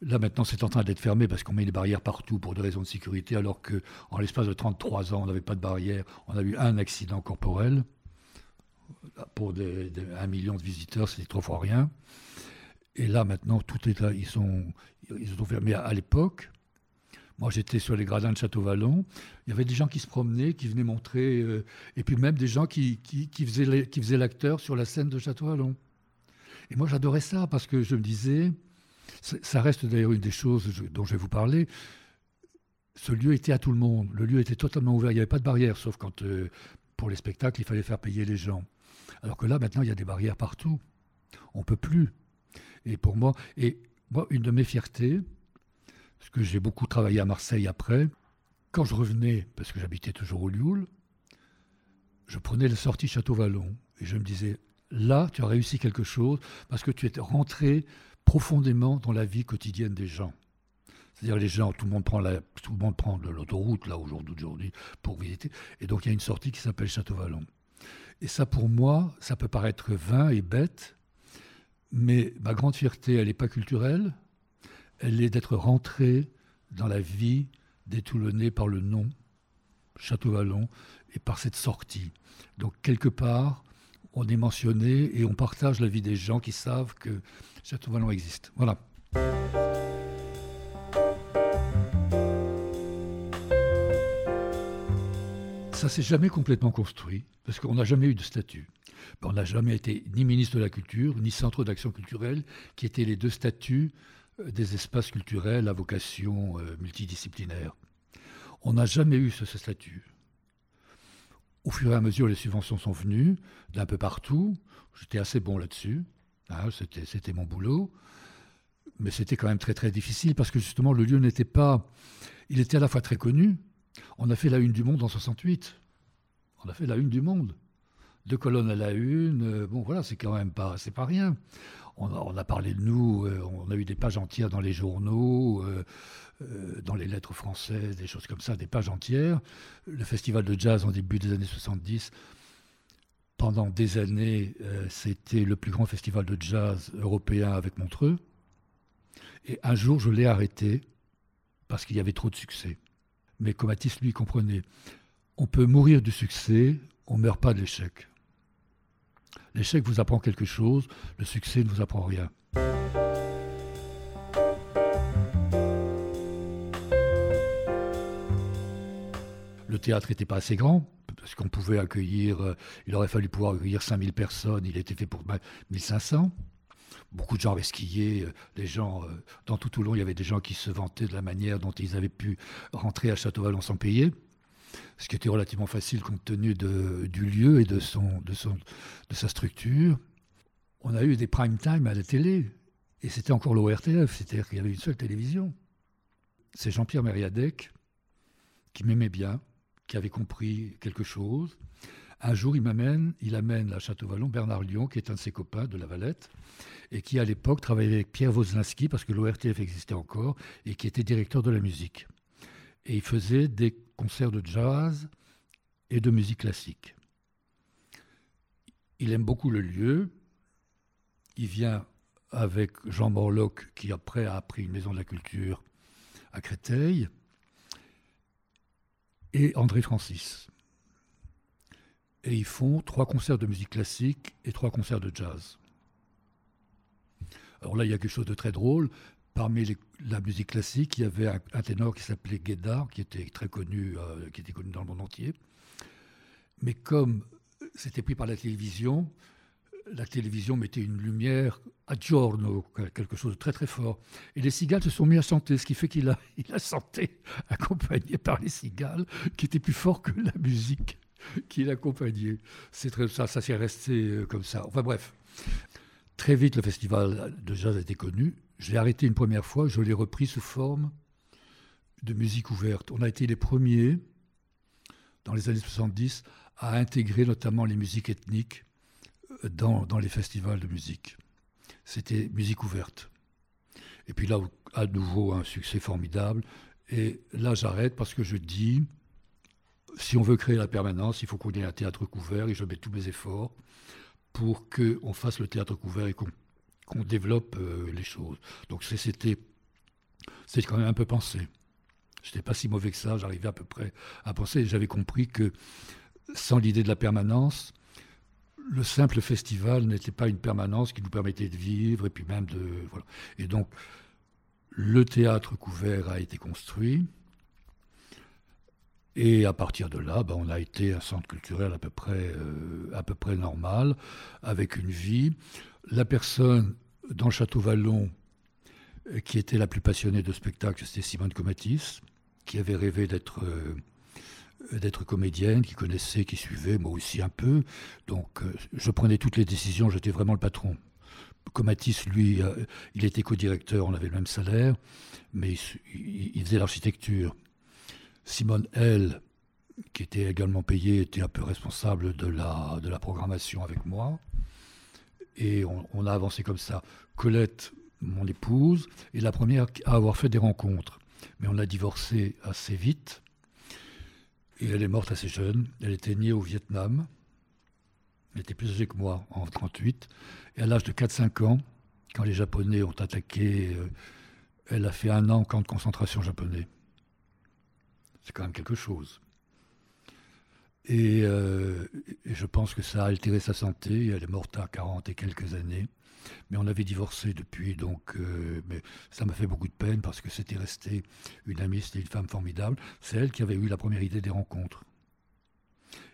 Là, maintenant, c'est en train d'être fermé parce qu'on met des barrières partout pour des raisons de sécurité, alors qu'en l'espace de 33 ans, on n'avait pas de barrières. On a eu un accident corporel. Pour un million de visiteurs, c'est trop fois rien. Et là, maintenant, tout est là. Ils sont, ils ont fermé à, l'époque. Moi, j'étais sur les gradins de Château-Vallon. Il y avait des gens qui se promenaient, qui venaient montrer, euh, et puis même des gens qui faisaient l'acteur sur la scène de Château-Vallon. Et moi, j'adorais ça parce que je me disais, ça reste d'ailleurs une des choses dont je vais vous parler. Ce lieu était à tout le monde. Le lieu était totalement ouvert. Il n'y avait pas de barrière, sauf quand, euh, pour les spectacles, il fallait faire payer les gens. Alors que là, maintenant, il y a des barrières partout. On ne peut plus. Et pour moi, et moi, une de mes fiertés, parce que j'ai beaucoup travaillé à Marseille après, quand je revenais, parce que j'habitais toujours au Lioul, je prenais la sortie Château-Vallon et je me disais, là, tu as réussi quelque chose parce que tu es rentré profondément dans la vie quotidienne des gens. C'est-à-dire les gens, tout le monde prend la, tout le monde prend l'autoroute là aujourd'hui pour visiter, et donc il y a une sortie qui s'appelle Château-Vallon. Et ça, pour moi, ça peut paraître vain et bête, mais ma grande fierté, elle n'est pas culturelle, elle est d'être rentré dans la vie des Toulonnais par le nom Château-Vallon et par cette sortie. Donc quelque part, on est mentionné et on partage la vie des gens qui savent que Château-Vallon existe. Voilà. Ça s'est jamais complètement construit parce qu'on n'a jamais eu de statut. On n'a jamais été ni ministre de la Culture, ni Centre d'action culturelle, qui étaient les deux statuts euh, des espaces culturels à vocation euh, multidisciplinaire. On n'a jamais eu ce, statut. Au fur et à mesure, les subventions sont venues d'un peu partout. J'étais assez bon là-dessus. Hein, c'était mon boulot. Mais c'était quand même très très difficile parce que justement le lieu n'était pas... Il était à la fois très connu. On a fait la une du monde en 68. On a fait la une du monde deux colonnes à la une. Euh, bon, voilà, c'est quand même pas, c'est pas rien. On a, parlé de nous, euh, on a eu des pages entières dans les journaux, euh, dans les lettres françaises, des choses comme ça, des pages entières. Le festival de jazz en début des années 70, pendant des années, c'était le plus grand festival de jazz européen avec Montreux. Et un jour, je l'ai arrêté parce qu'il y avait trop de succès. Mais Comatis, lui, comprenait. On peut mourir du succès, on ne meurt pas de l'échec. L'échec vous apprend quelque chose, le succès ne vous apprend rien. Le théâtre n'était pas assez grand, parce qu'on pouvait accueillir, euh, il aurait fallu pouvoir accueillir 5000 personnes, il était fait pour 1500. Beaucoup de gens avaient skié, euh, les gens, euh, dans tout Toulon, il y avait des gens qui se vantaient de la manière dont ils avaient pu rentrer à Château-Vallon sans payer ce qui était relativement facile compte tenu du lieu et de, sa structure. On a eu des prime time à la télé, et c'était encore l'ORTF, c'est-à-dire qu'il y avait une seule télévision. c'est Jean-Pierre Mériadec qui m'aimait bien, qui avait compris quelque chose. Un jour, il m'amène, il amène à Château-Vallon Bernard Lyon, qui est un de ses copains de la Valette, et qui à l'époque travaillait avec Pierre Wozlinski, parce que l'ORTF existait encore, et qui était directeur de la musique. Et il faisait des concerts de jazz et de musique classique. Il aime beaucoup le lieu. Il vient avec Jean Morlock, qui après a pris une maison de la culture à Créteil, et André Francis. Et ils font trois concerts de musique classique et trois concerts de jazz. Alors là, il y a quelque chose de très drôle. Parmi la musique classique, il y avait un, ténor qui s'appelait Guédard, qui était très connu, euh, qui était connu dans le monde entier. Mais comme c'était pris par la télévision, la télévision mettait une lumière à giorno, quelque chose de très très fort. Et les cigales se sont mis à chanter, ce qui fait qu'il a, il a chanté accompagné par les cigales, qui étaient plus forts que la musique qui l'accompagnait. C'est très, ça, ça s'est resté euh, comme ça. Enfin bref, très vite le festival de jazz a été connu. Je l'ai arrêté une première fois, je l'ai repris sous forme de musique ouverte. On a été les premiers, dans les années 70, à intégrer notamment les musiques ethniques dans, dans les festivals de musique. C'était musique ouverte. Et puis là, à nouveau, un succès formidable. Et là, j'arrête parce que je dis, si on veut créer la permanence, il faut qu'on ait un théâtre couvert et je mets tous mes efforts pour qu'on fasse le théâtre couvert et qu'on développe euh, les choses. Donc c'était quand même un peu pensé. Je n'étais pas si mauvais que ça, j'arrivais à peu près à penser. J'avais compris que sans l'idée de la permanence, le simple festival n'était pas une permanence qui nous permettait de vivre et puis même de. Voilà. Et donc, le théâtre couvert a été construit. Et à partir de là, ben, on a été un centre culturel à peu près, euh, à peu près normal, avec une vie. La personne dans Château Vallon euh, qui était la plus passionnée de spectacle, c'était Simone Comatis, qui avait rêvé d'être euh, comédienne, qui connaissait, qui suivait, moi aussi un peu. Donc je prenais toutes les décisions, j'étais vraiment le patron. Comatis, lui, il était co-directeur, on avait le même salaire, mais il, faisait l'architecture. Simone, elle, qui était également payée, était un peu responsable de la, programmation avec moi. Et on, on a avancé comme ça. Colette, mon épouse, est la première à avoir fait des rencontres. Mais on a divorcé assez vite. Et elle est morte assez jeune. Elle était née au Vietnam. Elle était plus âgée que moi, en 38. Et à l'âge de 4-5 ans, quand les Japonais ont attaqué, euh, elle a fait un an en camp de concentration japonais. C'est quand même quelque chose. Et, euh, et, je pense que ça a altéré sa santé. Elle est morte à 40 et quelques années. Mais on avait divorcé depuis, donc euh, ça m'a fait beaucoup de peine parce que c'était resté une amie, c'était une femme formidable. C'est elle qui avait eu la première idée des rencontres.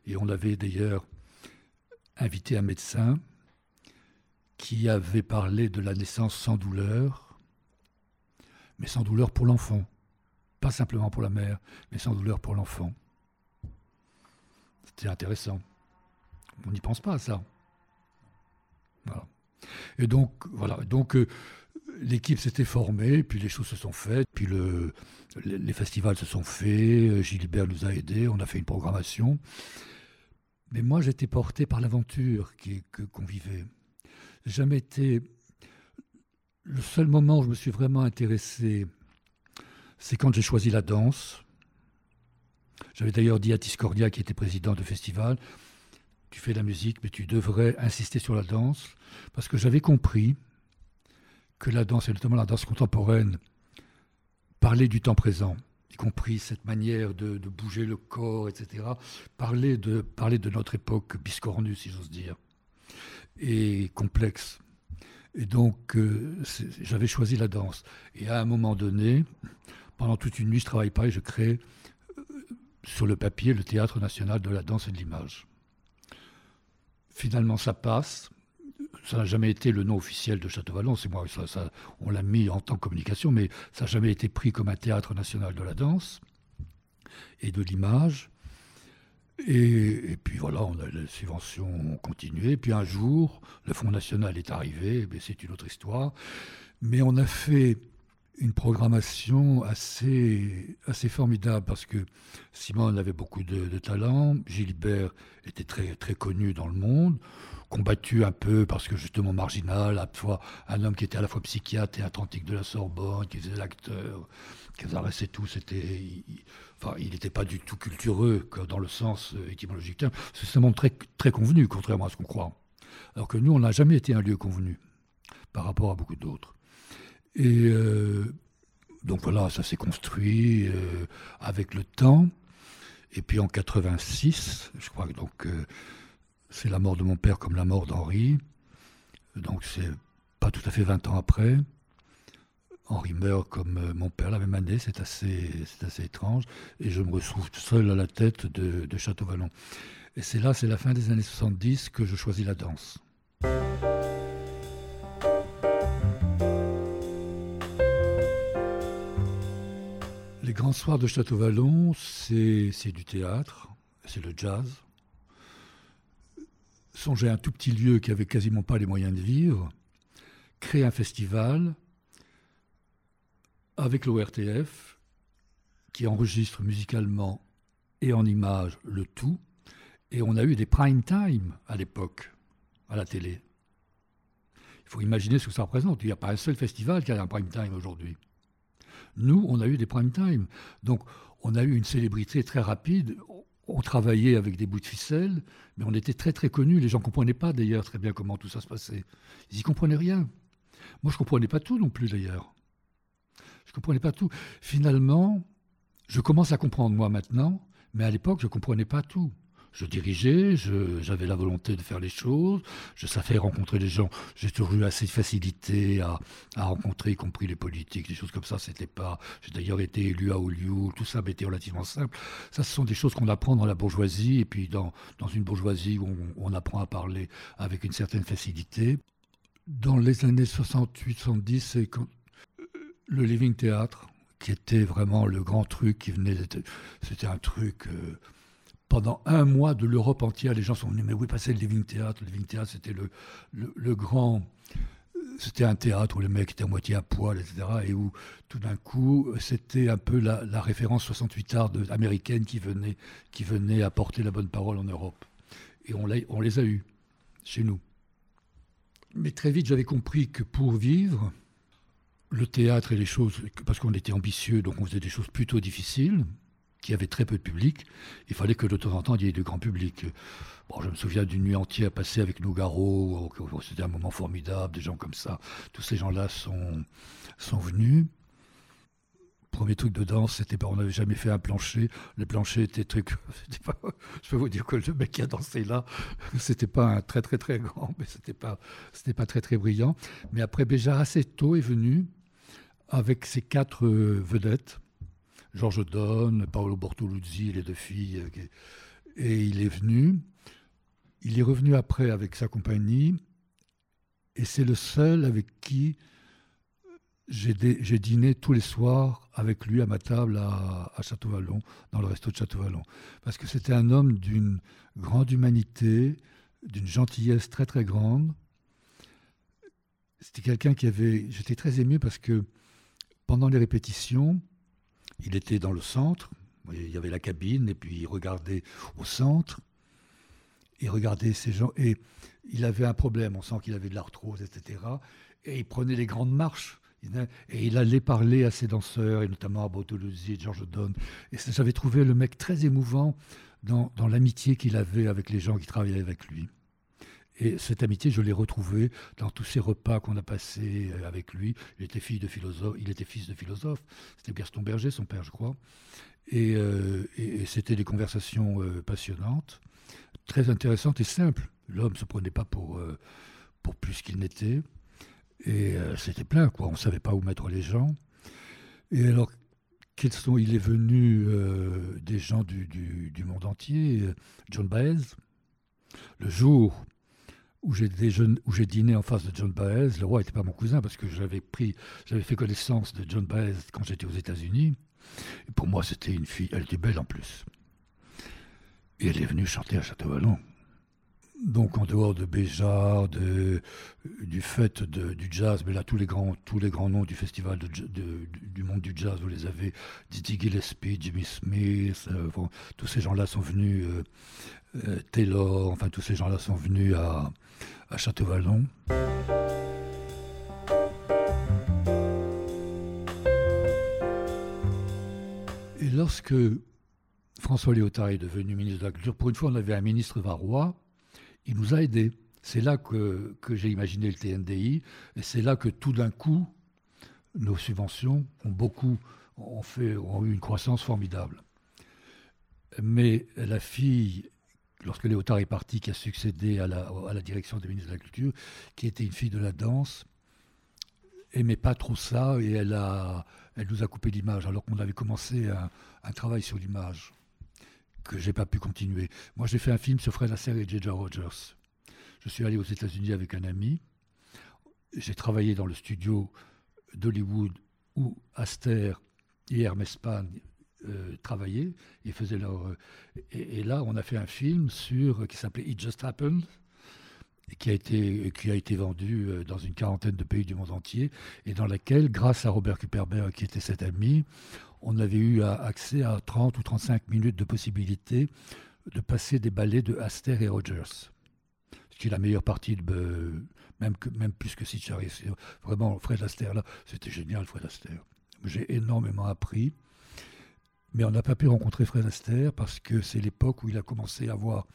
Et on avait d'ailleurs invité un médecin qui avait parlé de la naissance sans douleur, mais sans douleur pour l'enfant. Pas simplement pour la mère, mais sans douleur pour l'enfant. C'était intéressant. On n'y pense pas à ça. Et donc, voilà. Donc, euh, l'équipe s'était formée, puis les choses se sont faites, puis le, les, festivals se sont faits. Gilbert nous a aidés, on a fait une programmation. Mais moi, j'étais porté par l'aventure qu'on vivait. Jamais été. Le seul moment où je me suis vraiment intéressé, c'est quand j'ai choisi la danse. J'avais d'ailleurs dit à Tiscordia, qui était président du festival, tu fais la musique, mais tu devrais insister sur la danse, parce que j'avais compris que la danse, et notamment la danse contemporaine, parlait du temps présent, y compris cette manière de, bouger le corps, etc. Parlait de, de notre époque biscornue, si j'ose dire, et complexe. Et donc, euh, j'avais choisi la danse. Et à un moment donné, pendant toute une nuit, je travaille pas et je crée euh, sur le papier le Théâtre national de la danse et de l'image. Finalement, ça passe. Ça n'a jamais été le nom officiel de Château-Vallon. C'est moi, on l'a mis en tant que communication, mais ça n'a jamais été pris comme un théâtre national de la danse et de l'image. Et, puis voilà, on a les subventions ont. Puis un jour, le Fonds national est arrivé, mais c'est une autre histoire. Mais on a fait une programmation assez, assez formidable parce que Simone avait beaucoup de, talent, Gilbert était très, très connu dans le monde, combattu un peu parce que justement marginal, à la fois un homme qui était à la fois psychiatre et atlantique de la Sorbonne, qui faisait l'acteur, qui et tout, c'était, enfin, il n'était pas du tout cultureux dans le sens euh, étymologique. C'est un très, très convenu, contrairement à ce qu'on croit. Alors que nous, on n'a jamais été un lieu convenu par rapport à beaucoup d'autres. Et euh, donc voilà, ça s'est construit euh, avec le temps. Et puis en 86, je crois que donc euh, c'est la mort de mon père comme la mort d'Henri. Donc c'est pas tout à fait 20 ans après. Henri meurt comme mon père la même année, c'est assez, assez étrange. Et je me retrouve seul à la tête de, de Château-Vallon. Et c'est là, c'est la fin des années 70 que je choisis la danse. Grands soirs de Château-Vallon, c'est du théâtre, c'est le jazz. Songez à un tout petit lieu qui avait quasiment pas les moyens de vivre, créer un festival avec l'ORTF qui enregistre musicalement et en images le tout. Et on a eu des prime time à l'époque, à la télé. Il faut imaginer ce que ça représente. Il n'y a pas un seul festival qui a un prime time aujourd'hui. Nous, on a eu des prime time. Donc, on a eu une célébrité très rapide. On travaillait avec des bouts de ficelle, mais on était très très connus. Les gens ne comprenaient pas d'ailleurs très bien comment tout ça se passait. Ils n'y comprenaient rien. Moi, je ne comprenais pas tout non plus d'ailleurs. Je ne comprenais pas tout. Finalement, je commence à comprendre moi maintenant, mais à l'époque, je ne comprenais pas tout je dirigeais, j'avais la volonté de faire les choses, je savais rencontrer les gens. J'ai toujours eu assez de facilité à, rencontrer, y compris les politiques, des choses comme ça. C'était pas. J'ai d'ailleurs été élu à Oliou, tout ça été relativement simple. Ça, ce sont des choses qu'on apprend dans la bourgeoisie, et puis dans, dans une bourgeoisie où on, apprend à parler avec une certaine facilité. Dans les années 68-70, c'est le Living Theatre, qui était vraiment le grand truc qui venait. C'était un truc. Euh, pendant un mois de l'Europe entière, les gens sont venus, mais est passé le Living Theatre Le Living Theatre, c'était le, le, grand... C'était un théâtre où les mecs étaient à moitié à poil, etc. Et où, tout d'un coup, c'était un peu la, référence 68 art américaine qui venait, qui venait apporter la bonne parole en Europe. Et on, on les a eus, chez nous. Mais très vite, j'avais compris que pour vivre, le théâtre et les choses, parce qu'on était ambitieux, donc on faisait des choses plutôt difficiles, qui avait très peu de public, il fallait que de temps en temps il y ait du grand public. Bon, je me souviens d'une nuit entière passée avec Nougaro, c'était un moment formidable, des gens comme ça. Tous ces gens-là sont, sont venus. Premier truc de danse, c'était on n'avait jamais fait un plancher. Le plancher était truc, pas, je peux vous dire que le mec qui a dansé là, c'était pas un très très très grand, mais c'était pas, c'était pas très très brillant. Mais après, Béjar assez tôt est venu avec ses quatre euh, vedettes Georges Donne, Paolo Bortoluzzi, les deux filles. Euh, et il est venu. Il est revenu après avec sa compagnie. Et c'est le seul avec qui j'ai dîné tous les soirs avec lui à ma table à, Château-Vallon, dans le resto de Château-Vallon. Parce que c'était un homme d'une grande humanité, d'une gentillesse très très grande. C'était quelqu'un qui avait... J'étais très ému parce que pendant les répétitions, il était dans le centre, il y avait la cabine, et puis il regardait au centre, il regardait ces gens, et il avait un problème, on sent qu'il avait de l'arthrose, etc. Et il prenait les grandes marches, et il allait parler à ses danseurs, et notamment à Botoluzzi et George. Et j'avais trouvé le mec très émouvant dans l'amitié qu'il avait avec les gens qui travaillaient avec lui. Et cette amitié, je l'ai retrouvée dans tous ces repas qu'on a passés euh, avec lui. Il était, fils de philosophe, il était fils de philosophe. C'était Gaston Berger, son père, je crois. Et, euh, c'était des conversations euh, passionnantes, très intéressantes et simples. L'homme ne se prenait pas pour, pour plus qu'il n'était. Et c'était plein, quoi. On ne savait pas où mettre les gens. Et alors, quels sont, il est venu des gens du, du, du, monde entier. John Baez, le jour où j'ai dîné en face de John Baez. Le roi n'était pas mon cousin parce que j'avais fait connaissance de John Baez quand j'étais aux États-Unis. Pour moi, c'était une fille. Elle était belle en plus. Et elle est venue chanter à Château-Vallon. donc en dehors de Béjar, de, du fait du jazz, mais là tous les grands, tous les grands noms du festival du monde du jazz, vous les avez, Didi Gillespie, Jimmy Smith, euh, tous ces gens-là sont venus, euh, euh, Taylor, enfin tous ces gens-là sont venus à, à Château-Vallon. Et lorsque François Léotard est devenu ministre de la Culture, pour une fois on avait un ministre varois, il nous a aidés. C'est là que, j'ai imaginé le TNDI, et c'est là que tout d'un coup, nos subventions ont beaucoup, ont, fait, ont eu une croissance formidable. Mais la fille, lorsque Léotard est parti, qui a succédé à la, direction des ministres de la Culture, qui était une fille de la danse, aimait pas trop ça et elle, a, nous a coupé l'image alors qu'on avait commencé un, un travail sur l'image que j'ai pas pu continuer. Moi, j'ai fait un film sur Fred Astaire et J.J. Rogers. Je suis allé aux États-Unis avec un ami. J'ai travaillé dans le studio d'Hollywood où Astaire et Hermès Pan euh, travaillaient et faisaient leur. Euh, et, là, on a fait un film sur qui s'appelait It Just Happened qui a été qui a été vendu euh, dans une quarantaine de pays du monde entier et dans laquelle, grâce à Robert Kuperberg qui était cet ami, on avait eu accès à 30 ou 35 minutes de possibilité de passer des ballets de Aster et Rogers. Qui est la meilleure partie, de, même, même plus que Sitchari. Vraiment, Fred Astaire, là, c'était génial, Fred Astaire. J'ai énormément appris. Mais on n'a pas pu rencontrer Fred Astaire parce que c'est l'époque où il a commencé à avoir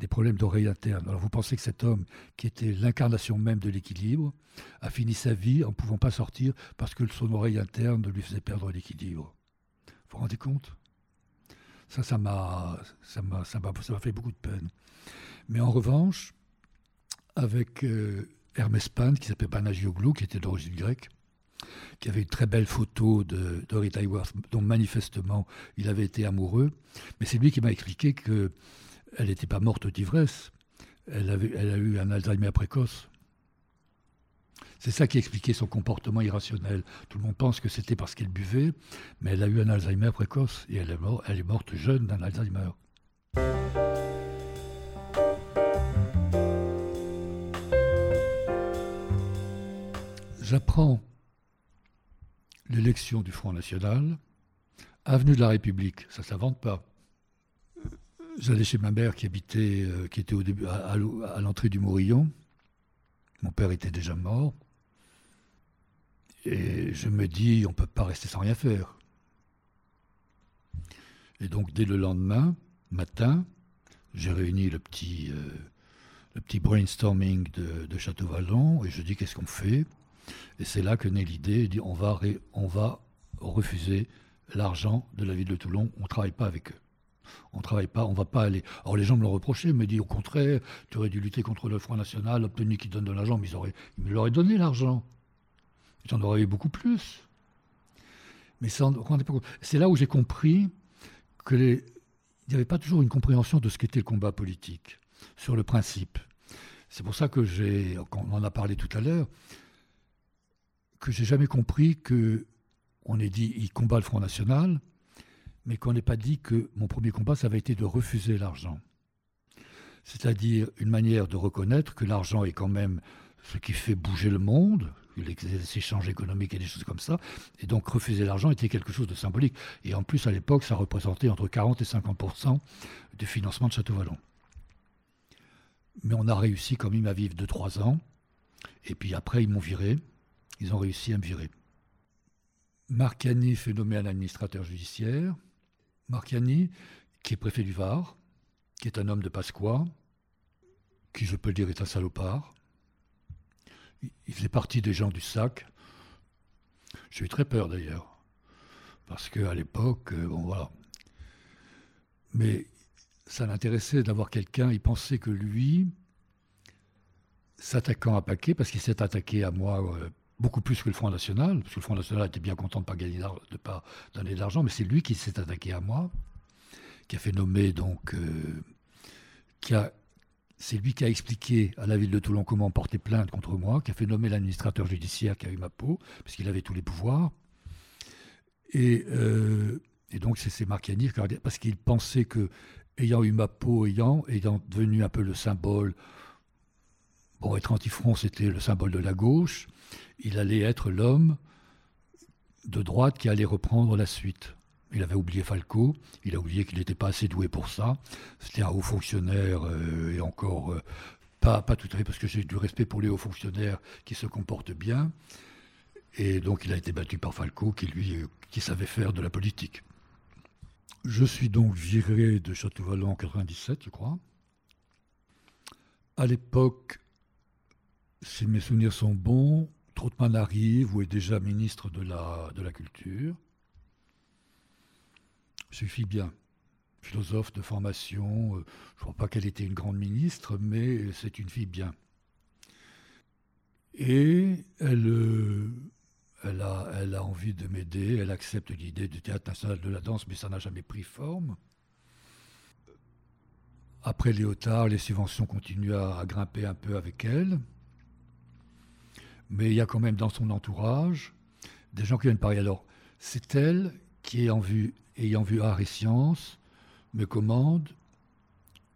des problèmes d'oreille interne. Alors vous pensez que cet homme, qui était l'incarnation même de l'équilibre, a fini sa vie en ne pouvant pas sortir parce que son oreille interne lui faisait perdre l'équilibre? Vous vous rendez compte? Ça, ça m'a, ça m'a, ça m'a, fait beaucoup de peine. Mais en revanche, avec euh, Hermès Pan, qui s'appelait Panagioglu, qui était d'origine grecque, qui avait une très belle photo de Dorit Hayworth, dont manifestement il avait été amoureux. Mais c'est lui qui m'a expliqué qu'elle n'était pas morte d'ivresse. Elle, elle a eu un Alzheimer précoce. C'est ça qui expliquait son comportement irrationnel. Tout le monde pense que c'était parce qu'elle buvait, mais elle a eu un Alzheimer précoce et elle elle est morte jeune d'un Alzheimer. J'apprends l'élection du Front National, avenue de la République, ça ne s'invente pas. J'allais chez ma mère qui habitait, euh, qui était au début, à l'entrée du Morillon. Mon père était déjà mort. Et je me dis, on ne peut pas rester sans rien faire. Et donc, dès le lendemain, matin, j'ai réuni le petit, euh, le petit brainstorming de, Château-Vallon et je dis, qu'est-ce qu'on fait? Et c'est là que naît l'idée, on va, on va refuser l'argent de la ville de Toulon, on ne travaille pas avec eux. On ne travaille pas, on ne va pas aller. Alors les gens me l'ont reproché, me dit au contraire, tu aurais dû lutter contre le Front National, obtenu qu'ils donnent de l'argent, mais ils, auraient, ils me l'auraient donné l'argent. J'en aurais eu beaucoup plus. Mais c'est là où j'ai compris qu'il n'y avait pas toujours une compréhension de ce qu'était le combat politique, sur le principe. C'est pour ça que j'ai, on en a parlé tout à l'heure, que j'ai jamais compris que on ait dit il combat le Front National, mais qu'on n'ait pas dit que mon premier combat, ça avait été de refuser l'argent. C'est-à-dire une manière de reconnaître que l'argent est quand même ce qui fait bouger le monde, les échanges économiques et des choses comme ça. Et donc refuser l'argent était quelque chose de symbolique. Et en plus, à l'époque, ça représentait entre 40 et 50% du financement de Château-Vallon. Mais on a réussi quand même à vivre 2-3 ans. Et puis après, ils m'ont viré. Ils ont réussi à me virer. Marcani fait nommer un administrateur judiciaire. Marcani, qui est préfet du Var, qui est un homme de Pasqua, qui, je peux le dire, est un salopard, il faisait partie des gens du sac. J'ai eu très peur d'ailleurs. Parce qu'à l'époque, euh, bon voilà. Mais ça l'intéressait d'avoir quelqu'un, il pensait que lui, s'attaquant à Paquet, parce qu'il s'est attaqué à moi euh, beaucoup plus que le Front National, parce que le Front National était bien content de ne pas, gagner, de pas donner de l'argent, mais c'est lui qui s'est attaqué à moi, qui a fait nommer donc, euh, qui a c'est lui qui a expliqué à la ville de Toulon comment porter plainte contre moi, qui a fait nommer l'administrateur judiciaire qui a eu ma peau, parce qu'il avait tous les pouvoirs. Et, euh, donc c'est Marciani, parce qu'il pensait que ayant eu ma peau, ayant, ayant devenu un peu le symbole, bon, être anti-front, c'était le symbole de la gauche, il allait être l'homme de droite qui allait reprendre la suite. Il avait oublié Falco, il a oublié qu'il n'était pas assez doué pour ça. C'était un haut fonctionnaire euh, et encore euh, pas, tout à fait parce que j'ai du respect pour les hauts fonctionnaires qui se comportent bien. Et donc il a été battu par Falco qui lui qui savait faire de la politique. Je suis donc viré de Château-Vallon en 97, je crois. À l'époque, si mes souvenirs sont bons, Troutman arrive ou est déjà ministre de la, de la Culture. Suffit bien. Philosophe de formation, euh, je ne crois pas qu'elle était une grande ministre, mais c'est une fille bien. Et elle, euh, elle a, elle a envie de m'aider, elle accepte l'idée du théâtre national de la danse, mais ça n'a jamais pris forme. Après Léotard, les subventions continuent à, grimper un peu avec elle. Mais il y a quand même dans son entourage des gens qui viennent parler. Alors, c'est elle qui, ayant vu, art et sciences, me commande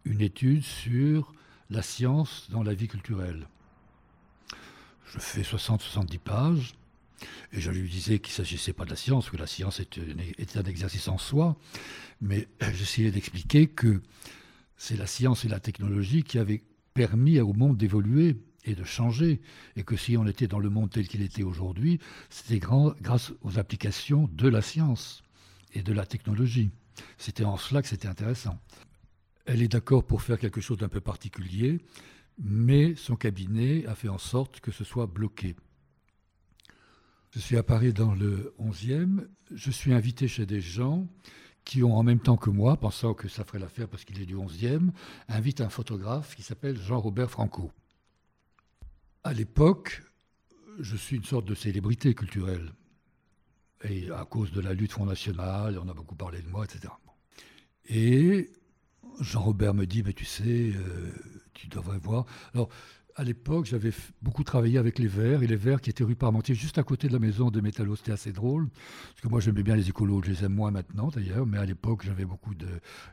une étude sur la science dans la vie culturelle. Je fais 60-70 pages. Et je lui disais qu'il ne s'agissait pas de la science, que la science était un exercice en soi, mais j'essayais d'expliquer que c'est la science et la technologie qui avaient permis au monde d'évoluer et de changer, et que si on était dans le monde tel qu'il était aujourd'hui, c'était grâce aux applications de la science et de la technologie. C'était en cela que c'était intéressant. Elle est d'accord pour faire quelque chose d'un peu particulier, mais son cabinet a fait en sorte que ce soit bloqué. Je suis à Paris dans le 11e. Je suis invité chez des gens qui ont en même temps que moi, pensant que ça ferait l'affaire parce qu'il est du 11e, invite un photographe qui s'appelle Jean-Robert Franco. À l'époque, je suis une sorte de célébrité culturelle. Et à cause de la lutte Front National, on a beaucoup parlé de moi, etc. Et Jean-Robert me dit, mais tu sais, euh, tu devrais voir. À l'époque, j'avais beaucoup travaillé avec les Verts, et les Verts qui étaient rue Parmentier, juste à côté de la maison de Métallo, c'était assez drôle, parce que moi j'aimais bien les écolos, je les aime moins maintenant d'ailleurs, mais à l'époque j'avais beaucoup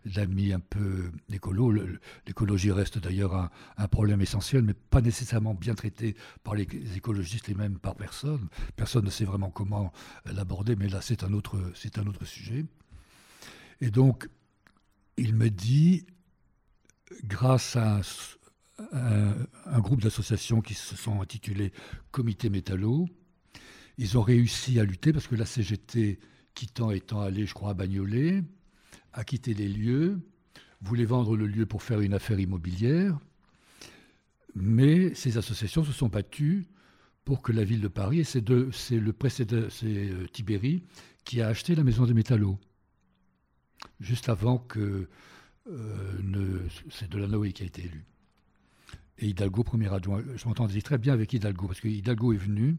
d'amis un peu écolos. L'écologie reste d'ailleurs un, problème essentiel, mais pas nécessairement bien traité par les écologistes et même par personne. Personne ne sait vraiment comment l'aborder, mais là c'est un, un autre sujet. Et donc, il me dit, grâce à un, groupe d'associations qui se sont intitulées Comité Métallo. Ils ont réussi à lutter parce que la CGT, quittant étant allée, je crois, à Bagnolet, a quitté les lieux, voulait vendre le lieu pour faire une affaire immobilière. Mais ces associations se sont battues pour que la ville de Paris, et c'est le précédent, c'est euh, Tibéri, qui a acheté la maison des métallos, juste avant que euh, c'est Delanoë qui a été élu et Hidalgo, premier adjoint. Je m'entendais très bien avec Hidalgo, parce que Hidalgo est venu,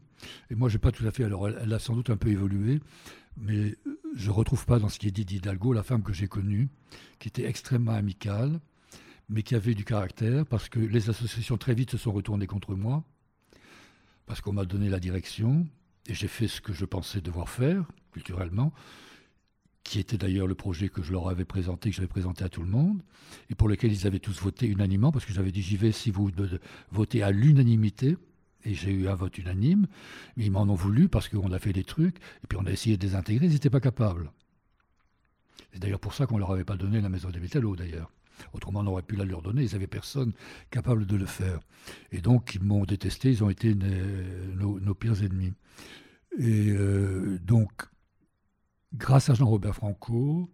et moi, je n'ai pas tout à fait. Alors, elle, a sans doute un peu évolué, mais je ne retrouve pas dans ce qui est dit d'Hidalgo la femme que j'ai connue, qui était extrêmement amicale, mais qui avait du caractère, parce que les associations très vite se sont retournées contre moi, parce qu'on m'a donné la direction, et j'ai fait ce que je pensais devoir faire, culturellement qui était d'ailleurs le projet que je leur avais présenté, que j'avais présenté à tout le monde, et pour lequel ils avaient tous voté unanimement, parce que j'avais dit j'y vais si vous votez à l'unanimité, et j'ai eu un vote unanime, mais ils m'en ont voulu parce qu'on a fait des trucs, et puis on a essayé de les intégrer, ils n'étaient pas capables. C'est d'ailleurs pour ça qu'on ne leur avait pas donné la maison des métallos, d'ailleurs. Autrement, on aurait pu la leur donner, ils n'avaient personne capable de le faire. Et donc, ils m'ont détesté, ils ont été nos, pires ennemis. Et euh, donc, Grâce à Jean-Robert Franco,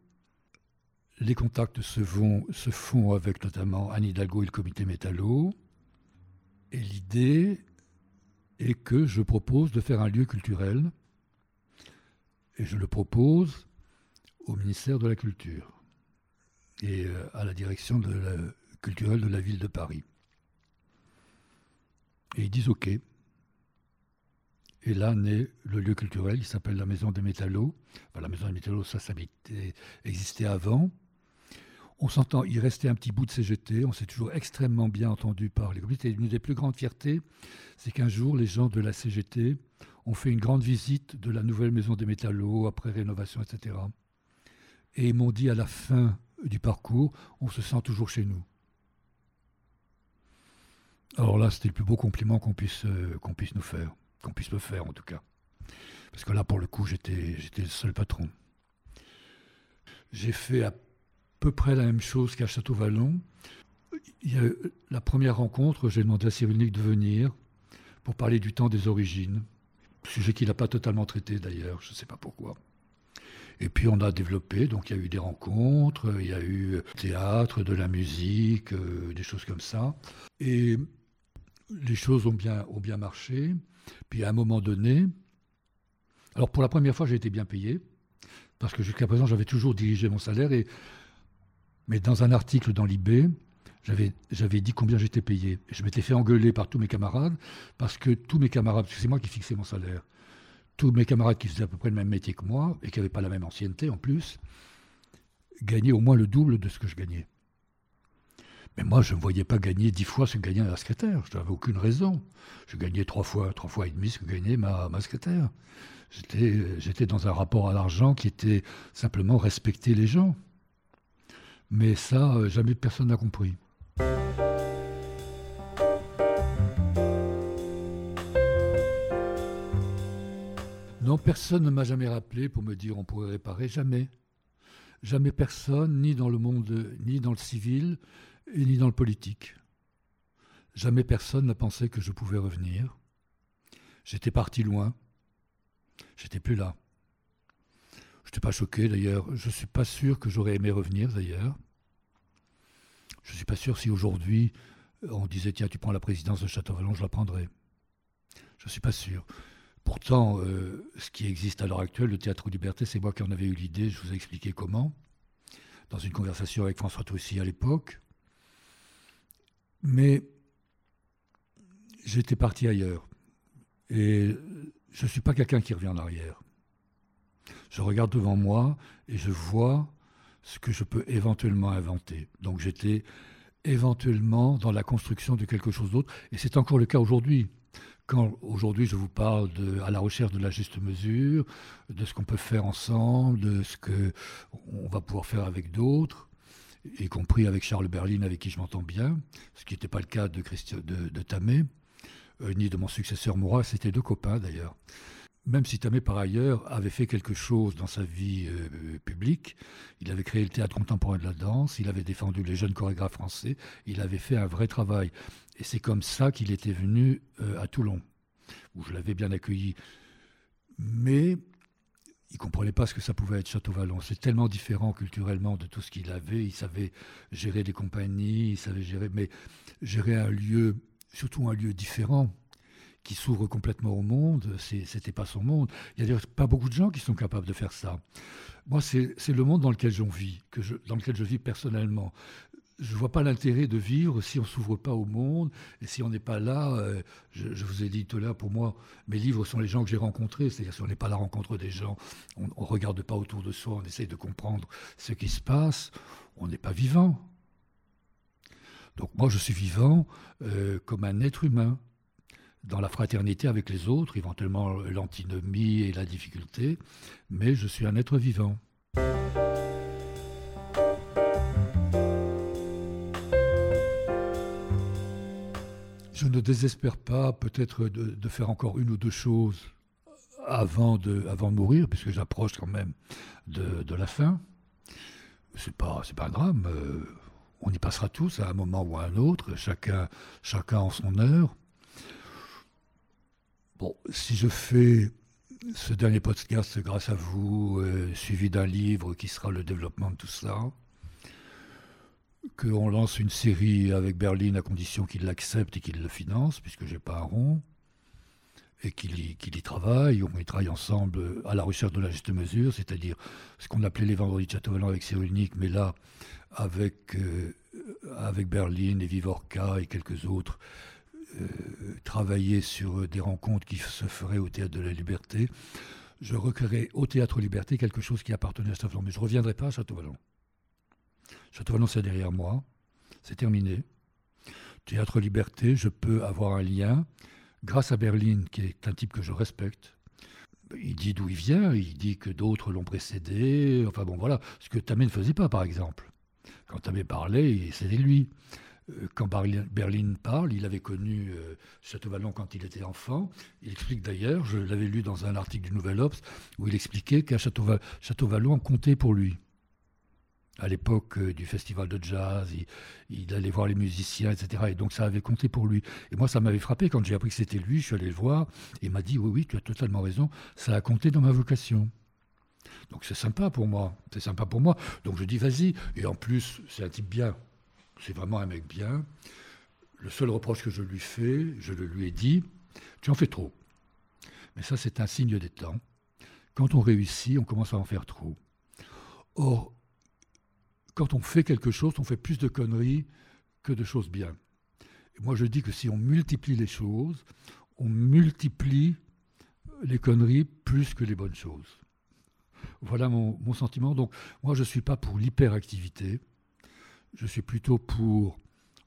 les contacts se, se, font avec notamment Anne Hidalgo et le comité Métallo. Et l'idée est que je propose de faire un lieu culturel. Et je le propose au ministère de la Culture et euh, à la direction culturelle de la ville de Paris. Et ils disent OK. Et là naît le lieu culturel qui s'appelle la Maison des Métallos. la Maison des Métallos, ça, existait avant. On s'entend, il restait un petit bout de CGT, on s'est toujours extrêmement bien entendu par les communautés. Une des plus grandes fiertés, c'est qu'un jour, les gens de la CGT ont fait une grande visite de la nouvelle Maison des Métallos, après rénovation, etc. Et ils m'ont dit à la fin du parcours, on se sent toujours chez nous. Alors là, c'était le plus beau compliment qu'on puisse, euh, qu'on puisse nous faire, qu'on puisse me faire en tout cas. Parce que là, pour le coup, j'étais, le seul patron. J'ai fait à peu près la même chose qu'à Château-Vallon. Il y a la première rencontre, j'ai demandé à Cyrulnik de venir pour parler du temps des origines. Sujet qu'il n'a pas totalement traité d'ailleurs, je ne sais pas pourquoi. Et puis on a développé, donc il y a eu des rencontres, il y a eu théâtre, de la musique, euh, des choses comme ça. Et les choses ont bien, ont bien marché. Puis à un moment donné, alors pour la première fois j'ai été bien payé, parce que jusqu'à présent j'avais toujours dirigé mon salaire, et, mais dans un article dans l'IB, j'avais dit combien j'étais payé. je m'étais fait engueuler par tous mes camarades, parce que tous mes camarades, parce que c'est moi qui fixais mon salaire, tous mes camarades qui faisaient à peu près le même métier que moi et qui n'avaient pas la même ancienneté en plus, gagnaient au moins le double de ce que je gagnais. Mais moi, je ne voyais pas gagner dix fois ce que gagnait la secrétaire. Je n'avais aucune raison. Je gagnais trois fois, trois fois et demi ce que gagnait ma, ma secrétaire. J'étais dans un rapport à l'argent qui était simplement respecter les gens. Mais ça, euh, jamais personne n'a compris. Non, personne ne m'a jamais rappelé pour me dire on pourrait réparer, jamais. Jamais personne, ni dans le monde, ni dans le civil, ni dans le politique. Jamais personne n'a pensé que je pouvais revenir. J'étais parti loin. J'étais plus là. Je n'étais pas choqué d'ailleurs. Je ne suis pas sûr que j'aurais aimé revenir d'ailleurs. Je ne suis pas sûr si aujourd'hui on disait tiens tu prends la présidence de Château-Vallon, je la prendrais. Je ne suis pas sûr. Pourtant, euh, ce qui existe à l'heure actuelle, le Théâtre Liberté, c'est moi qui en avais eu l'idée, je vous ai expliqué comment, dans une conversation avec François Toussy à l'époque. Mais j'étais parti ailleurs. Et je ne suis pas quelqu'un qui revient en arrière. Je regarde devant moi et je vois ce que je peux éventuellement inventer. Donc j'étais éventuellement dans la construction de quelque chose d'autre. Et c'est encore le cas aujourd'hui quand aujourd'hui je vous parle de, à la recherche de la juste mesure, de ce qu'on peut faire ensemble, de ce qu'on va pouvoir faire avec d'autres, y compris avec Charles Berlin avec qui je m'entends bien, ce qui n'était pas le cas de, de, de Tamé, euh, ni de mon successeur Moura, c'était deux copains d'ailleurs. Même si Tamé, par ailleurs, avait fait quelque chose dans sa vie euh, publique, il avait créé le théâtre contemporain de la danse, il avait défendu les jeunes chorégraphes français, il avait fait un vrai travail. Et c'est comme ça qu'il était venu euh, à Toulon, où je l'avais bien accueilli. Mais il ne comprenait pas ce que ça pouvait être Château-Vallon. C'est tellement différent culturellement de tout ce qu'il avait. Il savait gérer des compagnies, il savait gérer, mais gérer un lieu, surtout un lieu différent, qui s'ouvre complètement au monde, c'était pas son monde. Il n'y a pas beaucoup de gens qui sont capables de faire ça. Moi, c'est le monde dans lequel j'en vis, que je, dans lequel je vis personnellement je ne vois pas l'intérêt de vivre si on ne s'ouvre pas au monde et si on n'est pas là. Euh, je, vous ai dit tout à l'heure, pour moi, mes livres sont les gens que j'ai rencontrés. C'est-à-dire, si on n'est pas la rencontre des gens, on ne regarde pas autour de soi, on essaye de comprendre ce qui se passe, on n'est pas vivant. Donc, moi, je suis vivant euh, comme un être humain, dans la fraternité avec les autres, éventuellement l'antinomie et la difficulté, mais je suis un être vivant. Je ne désespère pas peut-être de, faire encore une ou deux choses avant de, mourir, puisque j'approche quand même de, la fin. C'est pas, pas un drame. Euh, on y passera tous à un moment ou à un autre, chacun, chacun en son heure. Bon, si je fais ce dernier podcast grâce à vous, euh, suivi d'un livre qui sera le développement de tout ça, qu'on lance une série avec Berlin à condition qu'il l'accepte et qu'il le finance, puisque j'ai pas un rond, et qu'il y, travaille. On y travaille ensemble à la recherche de la juste mesure, c'est-à-dire ce qu'on appelait les vendredis de Château-Vallon avec Cyrulnik, mais là, avec, euh, avec Berlin et Vivorca et quelques autres, euh, travailler sur des rencontres qui se feraient au Théâtre de la Liberté. Je recréerai au Théâtre Liberté quelque chose qui appartenait à Château-Vallon, mais je ne reviendrai pas à Château-Vallon. Château-Vallon, c'est derrière moi. C'est terminé. Théâtre Liberté, je peux avoir un lien grâce à Berlin, qui est un type que je respecte. Il dit d'où il vient, il dit que d'autres l'ont précédé. Enfin bon, voilà. Ce que Tamé ne faisait pas, par exemple. Quand Abbé parlait, c'était lui. Euh, quand Berlin parle, il avait connu euh, Château-Vallon quand il était enfant. Il explique d'ailleurs, je l'avais lu dans un article du Nouvel Obs, où il expliquait qu'à Château-Vallon comptait pour lui. À l'époque euh, du festival de jazz, il, allait voir les musiciens, etc. Et donc ça avait compté pour lui. Et moi, ça m'avait frappé quand j'ai appris que c'était lui. Je suis allé le voir et il m'a dit Oui, oui, tu as totalement raison, ça a compté dans ma vocation. Donc c'est sympa pour moi, c'est sympa pour moi. Donc je dis vas-y. Et en plus, c'est un type bien. C'est vraiment un mec bien. Le seul reproche que je lui fais, je le lui ai dit, tu en fais trop. Mais ça, c'est un signe des temps. Quand on réussit, on commence à en faire trop. Or, quand on fait quelque chose, on fait plus de conneries que de choses bien. Et moi, je dis que si on multiplie les choses, on multiplie les conneries plus que les bonnes choses. Voilà mon, mon sentiment. Donc, moi, je ne suis pas pour l'hyperactivité. Je suis plutôt pour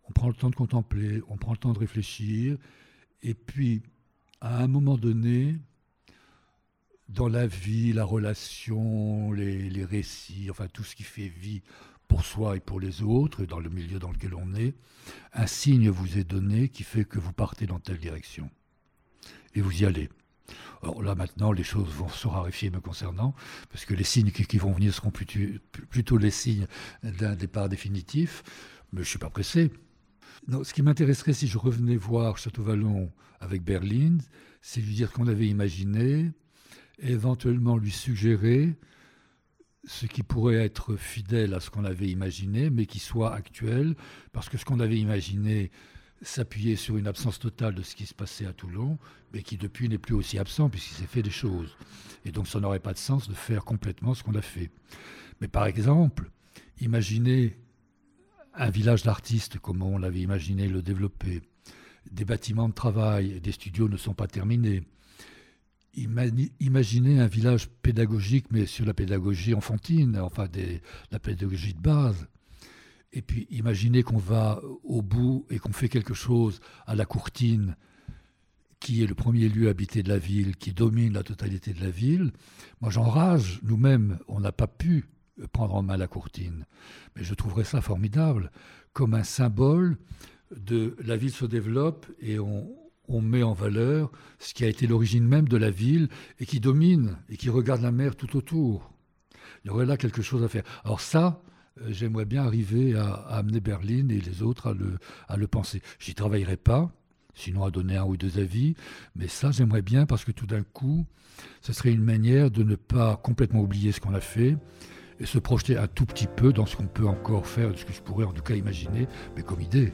on prend le temps de contempler, on prend le temps de réfléchir, et puis à un moment donné, dans la vie, la relation, les, récits, enfin tout ce qui fait vie pour soi et pour les autres, dans le milieu dans lequel on est, un signe vous est donné qui fait que vous partez dans telle direction. Et vous y allez. Alors là maintenant, les choses vont se raréfier me concernant, parce que les signes qui, vont venir seront plutôt, les signes d'un départ définitif, mais je ne suis pas pressé. Ce qui m'intéresserait si je revenais voir Château-Vallon avec Berlin, c'est lui dire qu'on avait imaginé, et éventuellement lui suggérer ce qui pourrait être fidèle à ce qu'on avait imaginé, mais qui soit actuel, parce que ce qu'on avait imaginé, s'appuyer sur une absence totale de ce qui se passait à Toulon, mais qui depuis n'est plus aussi absent puisqu'il s'est fait des choses. Et donc ça n'aurait pas de sens de faire complètement ce qu'on a fait. Mais par exemple, imaginez un village d'artistes comme on l'avait imaginé le développer, des bâtiments de travail, des studios ne sont pas terminés. Imaginez un village pédagogique, mais sur la pédagogie enfantine, enfin des, la pédagogie de base. Et puis imaginez qu'on va au bout et qu'on fait quelque chose à la Courtine, qui est le premier lieu habité de la ville, qui domine la totalité de la ville. Moi j'enrage, nous-mêmes, on n'a pas pu prendre en main la Courtine. Mais je trouverais ça formidable, comme un symbole de la ville se développe et on, on met en valeur ce qui a été l'origine même de la ville et qui domine et qui regarde la mer tout autour. Il y aurait là quelque chose à faire. Alors ça, euh, j'aimerais bien arriver à, amener Berlin et les autres à le, à le penser. J'y travaillerai pas, sinon à donner un ou deux avis, mais ça j'aimerais bien parce que tout d'un coup, ce serait une manière de ne pas complètement oublier ce qu'on a fait et se projeter un tout petit peu dans ce qu'on peut encore faire, ce que je pourrais en tout cas imaginer, mais comme idée.